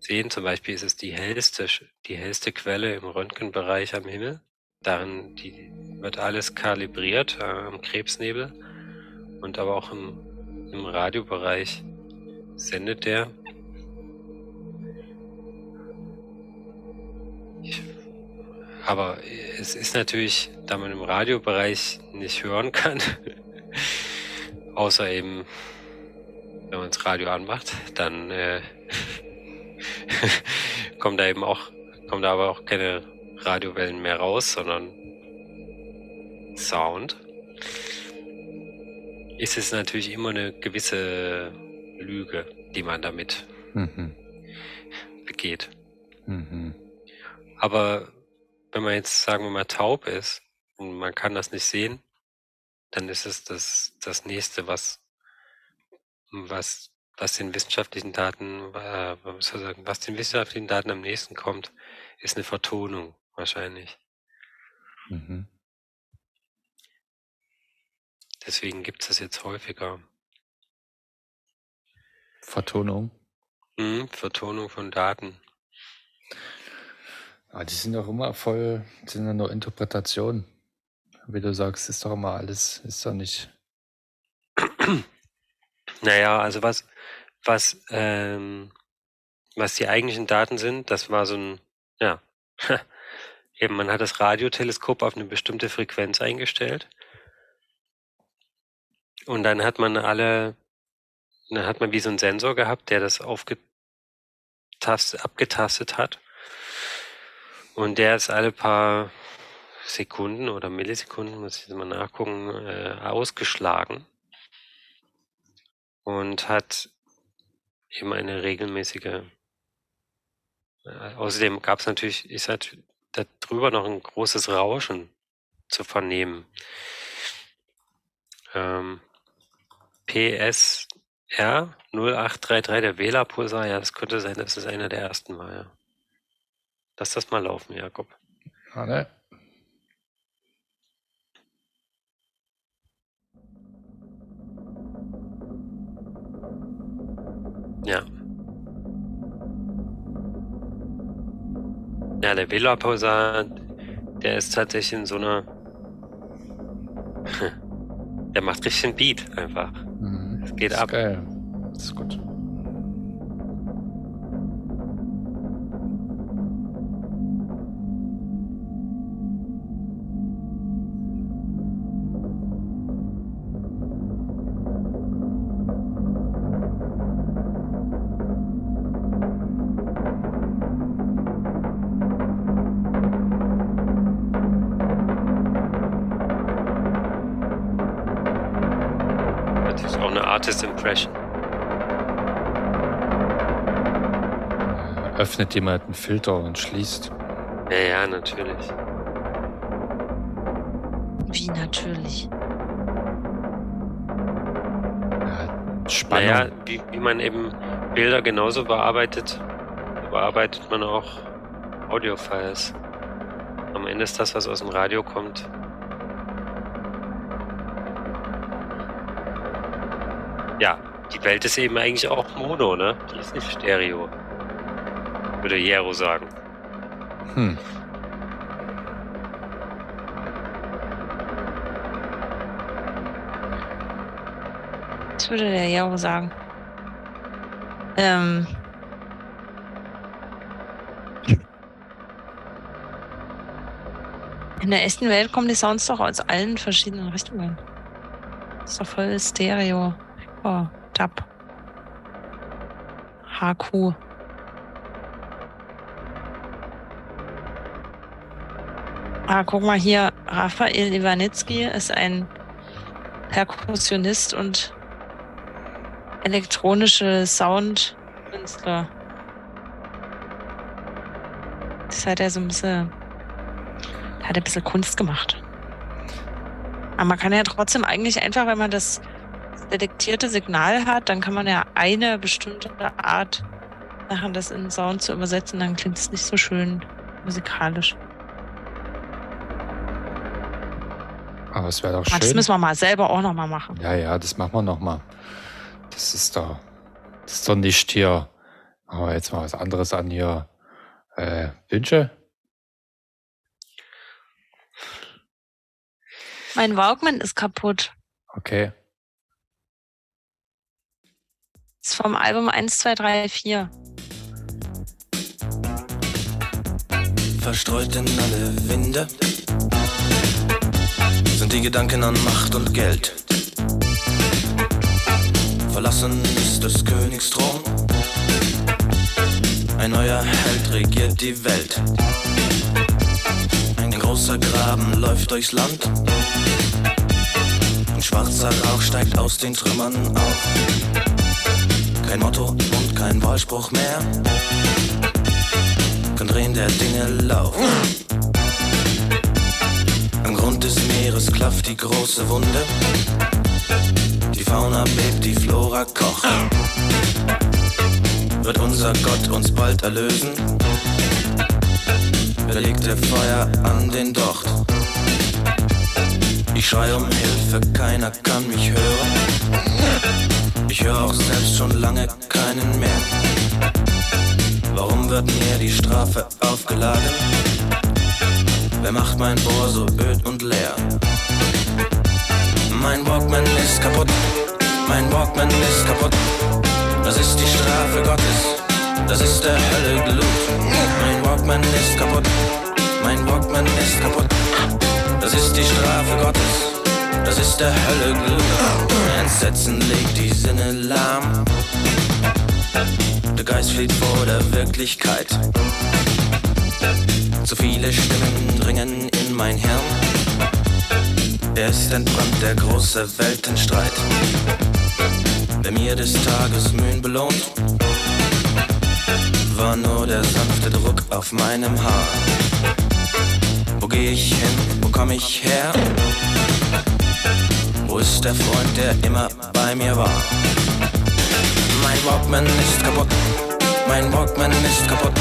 sehen. Zum Beispiel ist es die hellste, die hellste Quelle im Röntgenbereich am Himmel. Darin die, wird alles kalibriert äh, am Krebsnebel und aber auch im, im Radiobereich sendet der. Ich, aber es ist natürlich, da man im Radiobereich nicht hören kann, außer eben, wenn man das Radio anmacht, dann äh, kommen da eben auch, kommen da aber auch keine Radiowellen mehr raus, sondern Sound. Ist es natürlich immer eine gewisse Lüge, die man damit Mhm. begeht. Mhm. Aber wenn man jetzt, sagen wir mal, taub ist und man kann das nicht sehen, dann ist es das, das nächste, was, was, was den wissenschaftlichen Daten, äh, was sagen, den wissenschaftlichen Daten am nächsten kommt, ist eine Vertonung wahrscheinlich. Mhm. Deswegen gibt es das jetzt häufiger. Vertonung. Mhm, Vertonung von Daten. Ah, die sind doch immer voll, sind ja nur Interpretationen. Wie du sagst, ist doch immer alles, ist doch nicht. Naja, also was, was, ähm, was die eigentlichen Daten sind, das war so ein, ja, eben man hat das Radioteleskop auf eine bestimmte Frequenz eingestellt und dann hat man alle, dann hat man wie so einen Sensor gehabt, der das aufgetastet, abgetastet hat und der ist alle paar Sekunden oder Millisekunden, muss ich jetzt mal nachgucken, äh, ausgeschlagen und hat eben eine regelmäßige. Äh, außerdem gab es natürlich, ist halt darüber noch ein großes Rauschen zu vernehmen. Ähm, PSR 0833, der Wählerpulsar, ja, das könnte sein, dass es einer der ersten war, ja. Lass das mal laufen, Jakob. Ah, ne? Ja. Ja, der Wählerpulsar, der ist tatsächlich in so einer. Der macht richtig einen Beat einfach. Es geht Mhm. ist ab. Geil. Das ist gut. Öffnet jemand einen Filter und schließt. Ja, ja, natürlich. Wie natürlich. Spannung. Naja, wie, wie man eben Bilder genauso bearbeitet, bearbeitet man auch Audiofiles. Am Ende ist das, was aus dem Radio kommt. Ja, die Welt ist eben eigentlich auch Mono, ne? Die ist nicht Stereo. Würde Jero sagen. Hm. Was würde der Jaro sagen? Ähm. In der echten Welt kommen die Sounds doch aus allen verschiedenen Richtungen. Ist doch voll Stereo. Oh, Dub. HQ. Ah, guck mal hier. Raphael Iwanitzki ist ein Perkussionist und elektronische Soundkünstler. Das hat er so ein bisschen, hat ein bisschen Kunst gemacht. Aber man kann ja trotzdem eigentlich einfach, wenn man das detektierte Signal hat, dann kann man ja eine bestimmte Art machen, das in Sound zu übersetzen, dann klingt es nicht so schön musikalisch. Aber es wäre doch Aber schön. das müssen wir mal selber auch nochmal machen. Ja, ja, das machen wir nochmal. Das ist doch, das ist doch nicht hier. Aber jetzt mal was anderes an hier. Äh, Wünsche? Mein Walkman ist kaputt. Okay. Ist vom Album 1, 2, 3, 4. Verstreut in alle Winde sind die Gedanken an Macht und Geld. Verlassen ist des Königs Thron. Ein neuer Held regiert die Welt. Ein großer Graben läuft durchs Land. Ein schwarzer Rauch steigt aus den Trümmern auf. Kein Motto und kein Wahlspruch mehr. Kein Drehen der Dinge laufen. Am Grund des Meeres klafft die große Wunde. Die Fauna bebt, die Flora kocht. Wird unser Gott uns bald erlösen? Wer legt der Feuer an den Docht? Ich schrei um Hilfe, keiner kann mich hören. Ich höre auch selbst schon lange keinen mehr. Warum wird mir die Strafe aufgeladen? Wer macht mein Ohr so öd und leer? Mein Walkman ist kaputt, mein Walkman ist kaputt. Das ist die Strafe Gottes, das ist der Hölle Glut. Mein Walkman ist kaputt, mein Walkman ist kaputt. Das ist die Strafe Gottes, das ist der Hölle Glut. Entsetzen legt die Sinne lahm. Der Geist flieht vor der Wirklichkeit. Zu viele Stimmen dringen in mein Hirn. Er ist entbrannt, der große Weltenstreit. Wer mir des Tages Mühen belohnt, war nur der sanfte Druck auf meinem Haar. Wo geh ich hin, wo komm ich her? Wo ist der Freund, der immer bei mir war? Mein Walkman ist kaputt, mein Walkman ist kaputt.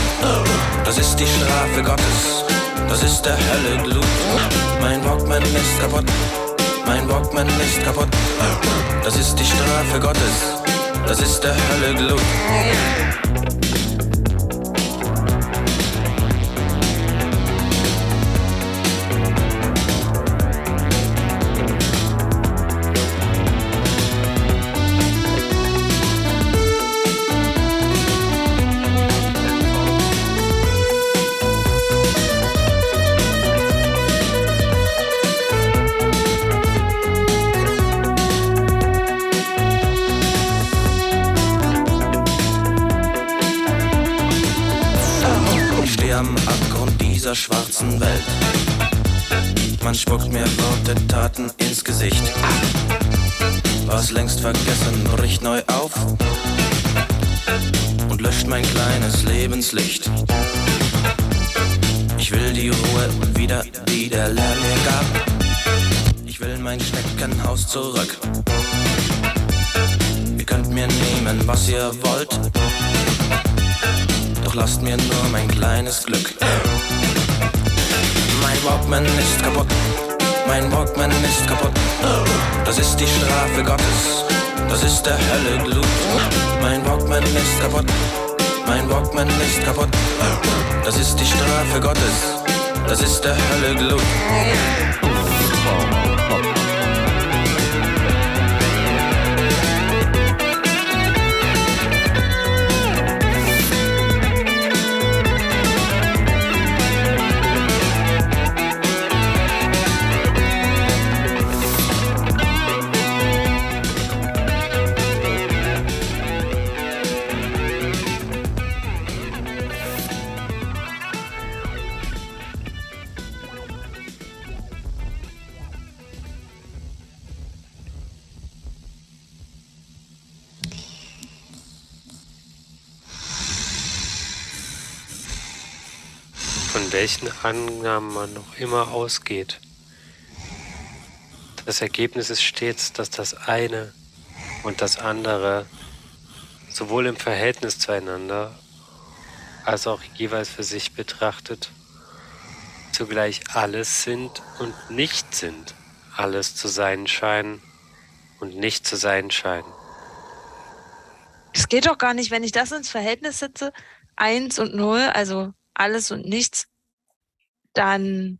Das ist die Strafe Gottes, das ist der Hölle Glut. Mein Walkman ist kaputt, mein Walkman ist kaputt. Das ist die Strafe Gottes, das ist der Hölle Glut. Längst vergessen, bricht neu auf und löscht mein kleines Lebenslicht. Ich will die Ruhe wieder, die der Lärm mir gab. Ich will mein Schneckenhaus zurück. Ihr könnt mir nehmen, was ihr wollt. Doch lasst mir nur mein kleines Glück. Mein Walkman ist kaputt, mein Walkman ist kaputt. Das ist die Strafe Gottes, das ist der Hölle Glut. Mein Walkman ist kaputt, mein Walkman ist kaputt. Das ist die Strafe Gottes, das ist der Hölle Glut. Annahmen man noch immer ausgeht. Das Ergebnis ist stets, dass das eine und das andere sowohl im Verhältnis zueinander als auch jeweils für sich betrachtet zugleich alles sind und nicht sind, alles zu sein scheinen und nicht zu sein scheinen. Es geht doch gar nicht, wenn ich das ins Verhältnis setze, eins und null, also alles und nichts, dann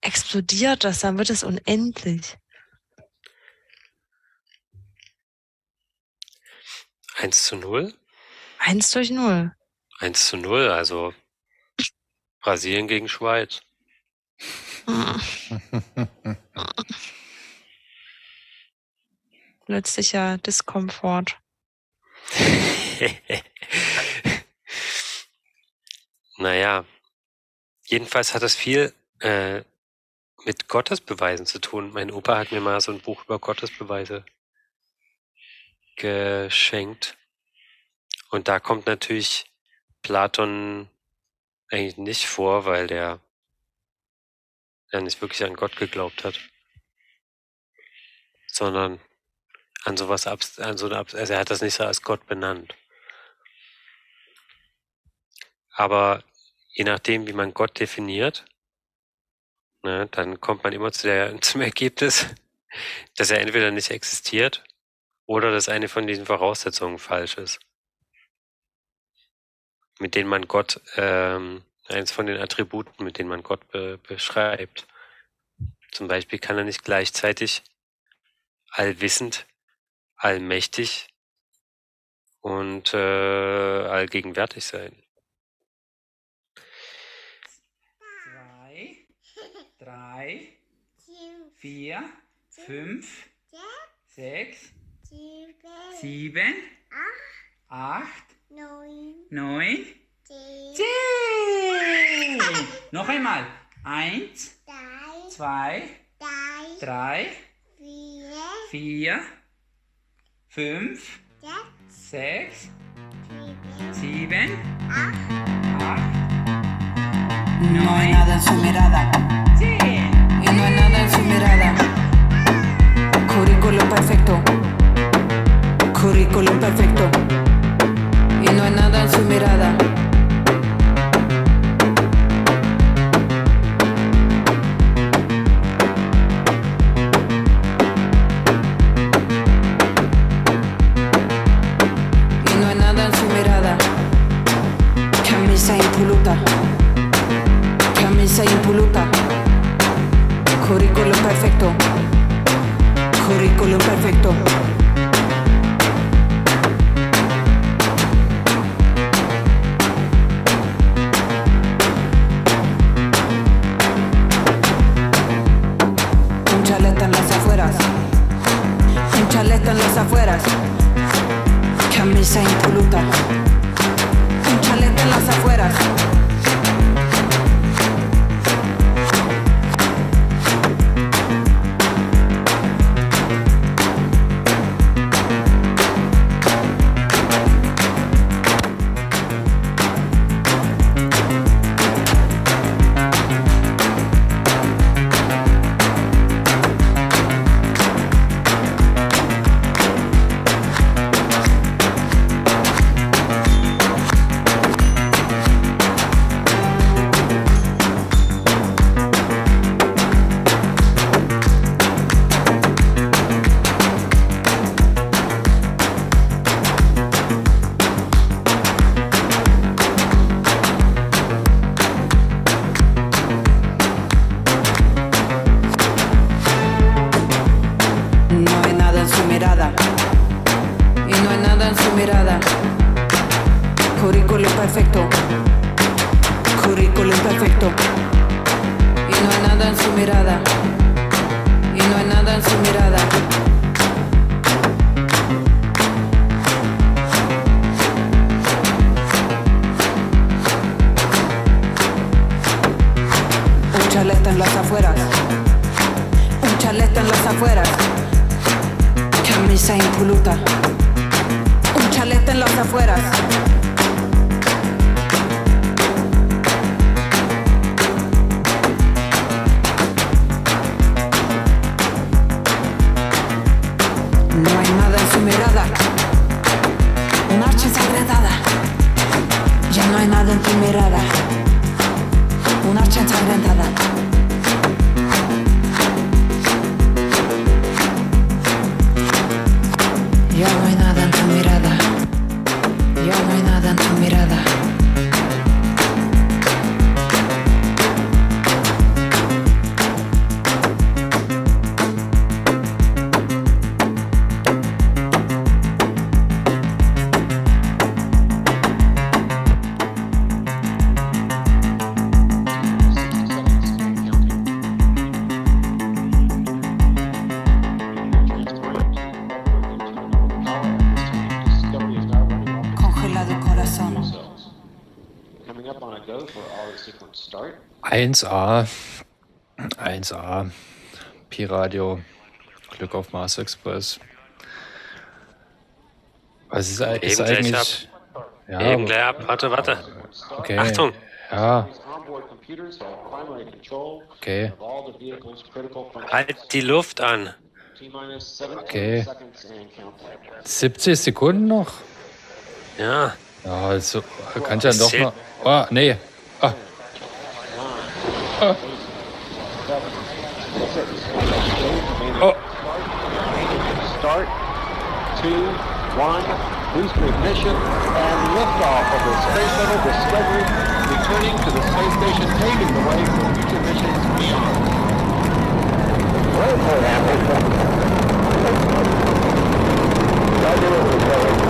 explodiert das, dann wird es unendlich. Eins zu null? Eins durch null. Eins zu null, also Brasilien gegen Schweiz. Plötzlicher Diskomfort. naja, jedenfalls hat das viel äh, mit Gottesbeweisen zu tun. Mein Opa hat mir mal so ein Buch über Gottesbeweise geschenkt. Und da kommt natürlich Platon eigentlich nicht vor, weil der ja nicht wirklich an Gott geglaubt hat, sondern an sowas, abs- an so eine, also er hat das nicht so als Gott benannt. Aber je nachdem, wie man Gott definiert, ne, dann kommt man immer zu der, zum Ergebnis, dass er entweder nicht existiert oder dass eine von diesen Voraussetzungen falsch ist, mit denen man Gott, ähm, eins von den Attributen, mit denen man Gott be beschreibt. Zum Beispiel kann er nicht gleichzeitig allwissend, allmächtig und äh, allgegenwärtig sein. Zwei, drei, vier, fünf, sechs, sieben, acht, neun, zehn. Noch einmal. Eins, zwei, drei, vier, fünf, sechs, sieben, acht, No hay nada en su mirada. Currículum perfecto. Currículum perfecto. Y no hay nada en su mirada. Perfecto. Currículum perfecto. Un chalet en las afueras. Un chalet en las afueras. Camisa impoluta. 1A. 1A. Pi-Radio. Glück auf Mars Express. Was ist, ist eigentlich. ab. Eben gleich ab. Warte, warte. Okay. Achtung. Ja, okay. Halt die Luft an. Okay. 70 Sekunden noch? Ja. Ja, also kann ich ja doch mal. Oh, nee. Ah. Oh. Start. Two, one. Booster ignition and liftoff of the Space Shuttle Discovery, returning to the space station, paving the way for future missions beyond. Back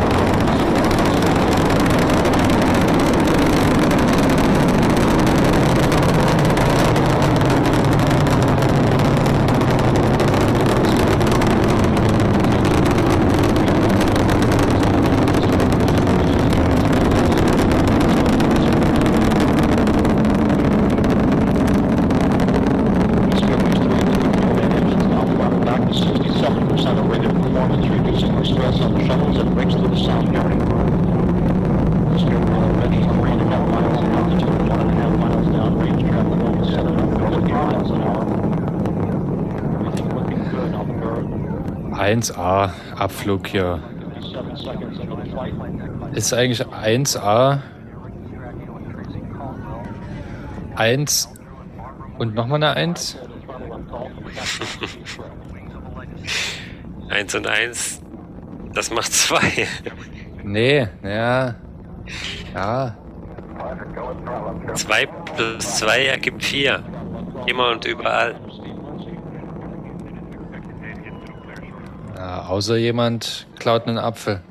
1A, Abflug hier. 57 seconds into the flight. Ist eigentlich 1A 1 und nochmal eine 1? Eins und eins, das macht zwei. Nee, ja. Ja. Zwei plus zwei ergibt vier. Immer und überall. Ja. Außer jemand klaut einen Apfel.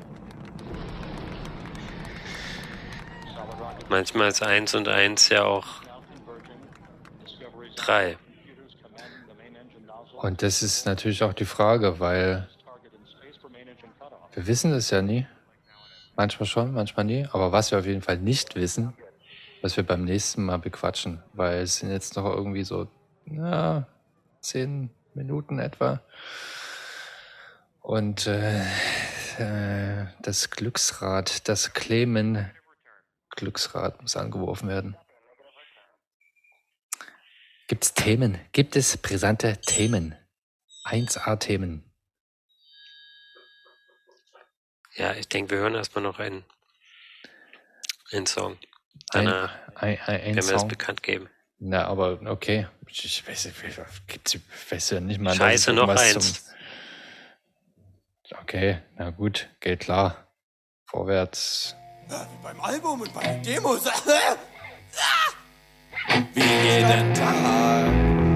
Manchmal ist eins und eins ja auch drei. Und das ist natürlich auch die Frage, weil wir wissen es ja nie. Manchmal schon, manchmal nie. Aber was wir auf jeden Fall nicht wissen, was wir beim nächsten Mal bequatschen, weil es sind jetzt noch irgendwie so ja, zehn Minuten etwa. Und äh, äh, das Glücksrad, das Clemen Glücksrad muss angeworfen werden. Gibt es Themen? Gibt es brisante Themen? 1A-Themen. Ja, ich denke, wir hören erstmal noch einen, einen Song. Ein, Danach ein, ein, ein werden wir Song. bekannt geben. Na, aber okay. Ich, weiß, ich gibt's, ich weiß ja nicht mal. Scheiße, es noch eins. Zum, okay, na gut, geht klar. Vorwärts. Beim Album und bei den Demos. Wie jeden Tag.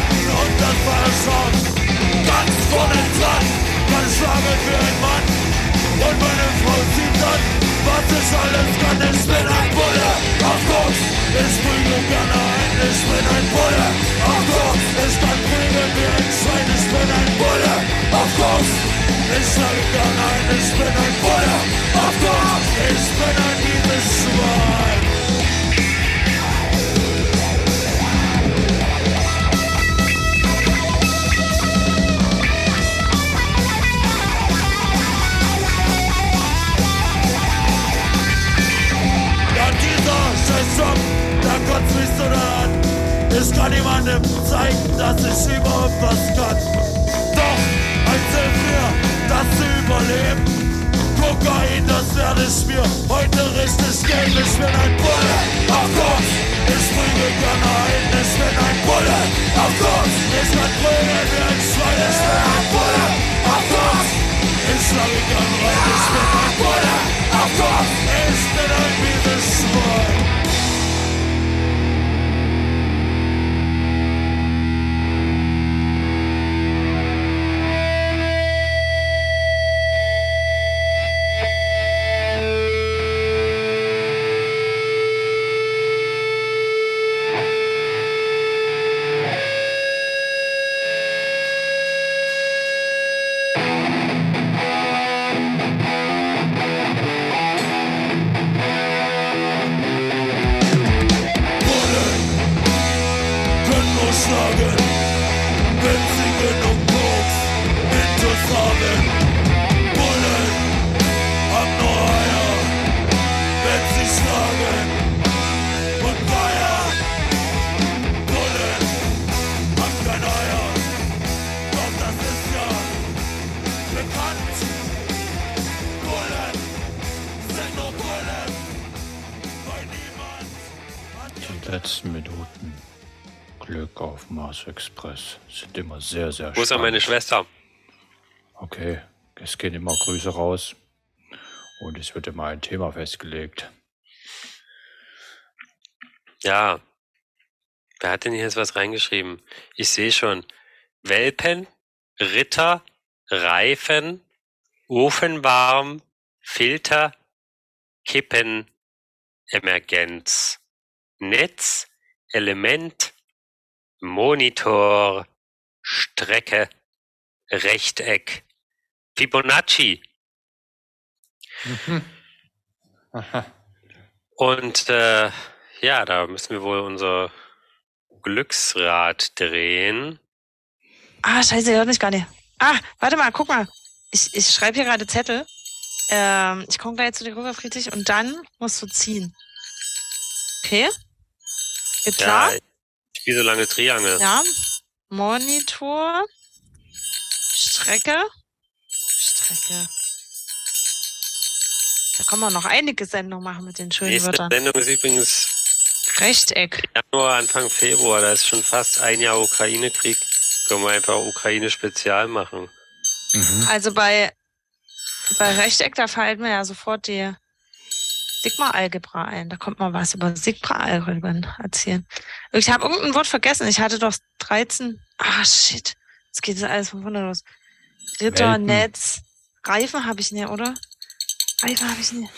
Schatten und dann war es schon ganz vorne dran. Meine Schlange für einen Mann und meine Frau zieht dann, was ich alles kann. Ich bin ein Bulle, auf Koks, ich prüge gerne ein. Ich bin ein Bulle, auf Koks, ich kann prügeln wie ein Schwein. Ich bin ein Bulle, auf Koks, ich schlage gerne ein. Ich bin ein Bulle, auf Koks, ich bin ein liebes Schwein. An. Ich kann niemandem zeigen, dass ich überhaupt was kann. Doch, hilft mir, das zu überleben. Kokain, das werde ich mir heute richtig geben. Ich bin ein Bulle, auf Gott. Ich prügel gerne ein, ich bin ein Bulle, auf Gott. Ich kann prügeln wie ein Schwein, ich bin ein Bulle, auf Gott. Ich schlage gern rein, ich bin ein Bulle, auf Gott. Ich bin ein mieses. Express sind immer sehr, sehr Wo ist an meine Schwester? Okay, es gehen immer Grüße raus und es wird immer ein Thema festgelegt. Ja. Wer hat denn hier jetzt was reingeschrieben? Ich sehe schon. Welpen, Ritter, Reifen, Ofenwarm, Filter, Kippen, Emergenz, Netz, Element, Monitor, Strecke, Rechteck, Fibonacci. Und äh, ja, da müssen wir wohl unser Glücksrad drehen. Ah, scheiße, hört mich gar nicht. Ah, warte mal, guck mal. Ich, ich schreibe hier gerade Zettel. Ähm, ich komme gleich zu dir rüber, Friedrich, und dann musst du ziehen. Okay? Geht klar? Ja, so lange Triangel. Ja. Monitor. Strecke. Strecke. Da kann man noch einige Sendungen machen mit den schönen Nächste Wörtern. Sendung ist übrigens Rechteck. Januar, Anfang Februar. Da ist schon fast ein Jahr Ukraine-Krieg. Können wir einfach Ukraine-Spezial machen. Also bei, bei Rechteck, da fällt mir ja sofort die Sigma-Algebra ein. Da kommt mal was über Sigma-Algebra erzählen. Ich habe irgendein Wort vergessen. Ich hatte doch 13. Ah, shit. Jetzt geht das alles von vorne los. Ritter, Welpen. Netz, Reifen habe ich nicht, oder? Reifen habe ich nicht.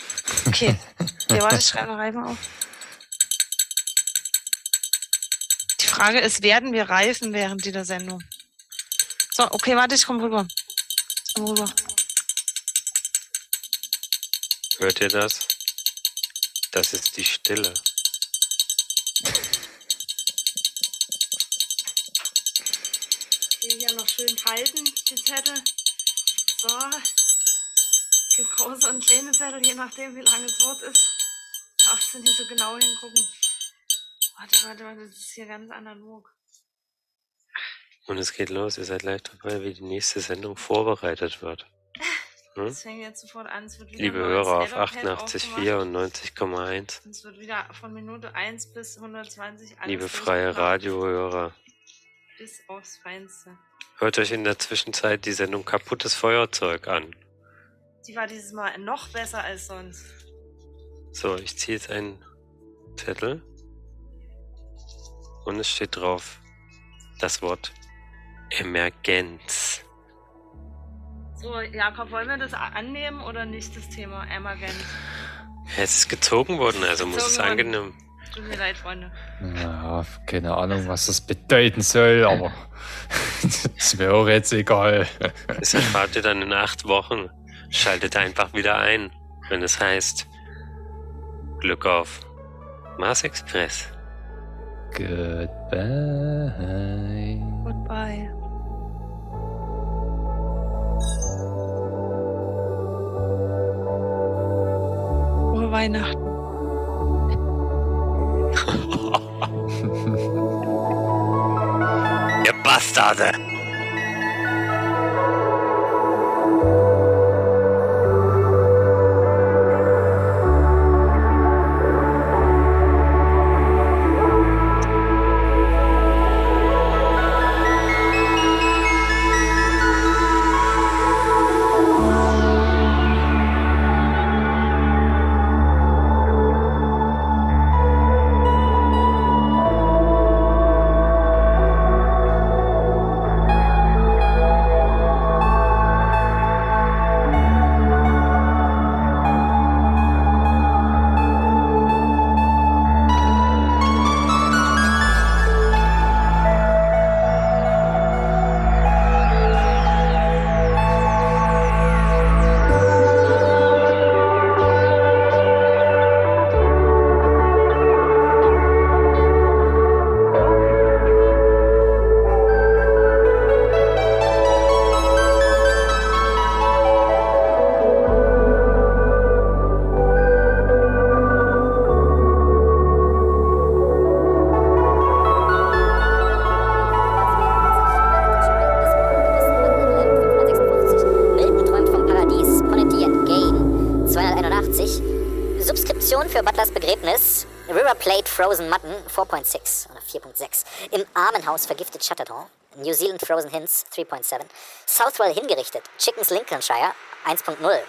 Okay. Ja, warte, ich schreibe noch Reifen auf. Die Frage ist, werden wir reifen während dieser Sendung? So, okay, warte, ich komme rüber. Ich komm rüber. Hört ihr das? Das ist die Stille. Die hier noch schön halten, die Zettel. So. Es gibt große und kleine Zettel, je nachdem, wie lang das Wort ist. Darfst du nicht so genau hingucken. Warte, warte, warte, das ist hier ganz analog. Und es geht los. Ihr seid live dabei, wie die nächste Sendung vorbereitet wird. Hm? Es fängt jetzt sofort an. Es wird wieder Liebe Hörer auf Etherpad 88,4 aufgemacht. und 90,1. Und Es wird wieder von Minute 1 bis 120 alles Liebe freie. Radiohörer. Bis aufs Feinste. Hört euch in der Zwischenzeit die Sendung Kaputtes Feuerzeug an. Die war dieses Mal noch besser als sonst. So, ich ziehe jetzt einen Zettel. Und es steht drauf das Wort Emergenz. So, Jakob, wollen wir das annehmen oder nicht, das Thema Emergent? Es ist gezogen worden, also muss es worden. angenommen. Tut mir leid, Freunde. Ja, keine Ahnung, was das bedeuten soll, aber ist mir auch jetzt egal. Das erfahrt ihr dann in acht Wochen. Schaltet einfach wieder ein, wenn es heißt Glück auf Mars Express. Goodbye. Goodbye. Weihnachten. Ihr Bastarde! Im Armenhaus vergiftet Chatterton. New Zealand Frozen Hints 3.7. Southwell hingerichtet. Chickens Lincolnshire 1.0.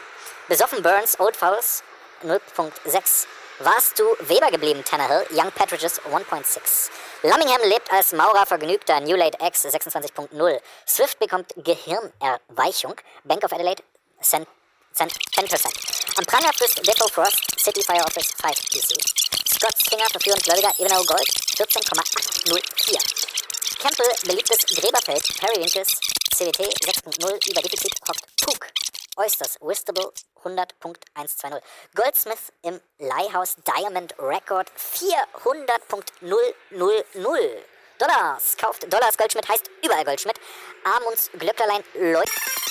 Besoffen Burns Old Fowls 0.6. Warst du Weber geblieben, Tannehill? Young Partridges 1.6. Lummingham lebt als Maurer vergnügter New Late X 26.0. Swift bekommt Gehirnerweichung. Bank of Adelaide Cent, Cent, 10%. Am Pranger frisst Death Frost City Fire Office 5 PC. Scott's Finger verführen Gläubiger Ebenau Gold 14,804. Campbell beliebtes Gräberfeld Periwinkles CWT 6.0 über Defizit hockt Puk. Oysters Wistable 100.120. Goldsmith im Leihhaus Diamond Record 400.000. Dollars. Kauft Dollars Goldschmidt heißt überall Goldschmidt. Amunds Glöcklerlein läuft.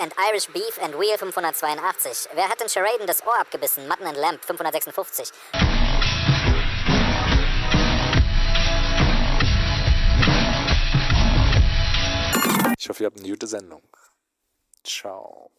And Irish Beef and Wheel 582. Wer hat den Charaden das Ohr abgebissen? Mutton and Lamp 556. Ich hoffe, ihr habt eine gute Sendung. Ciao.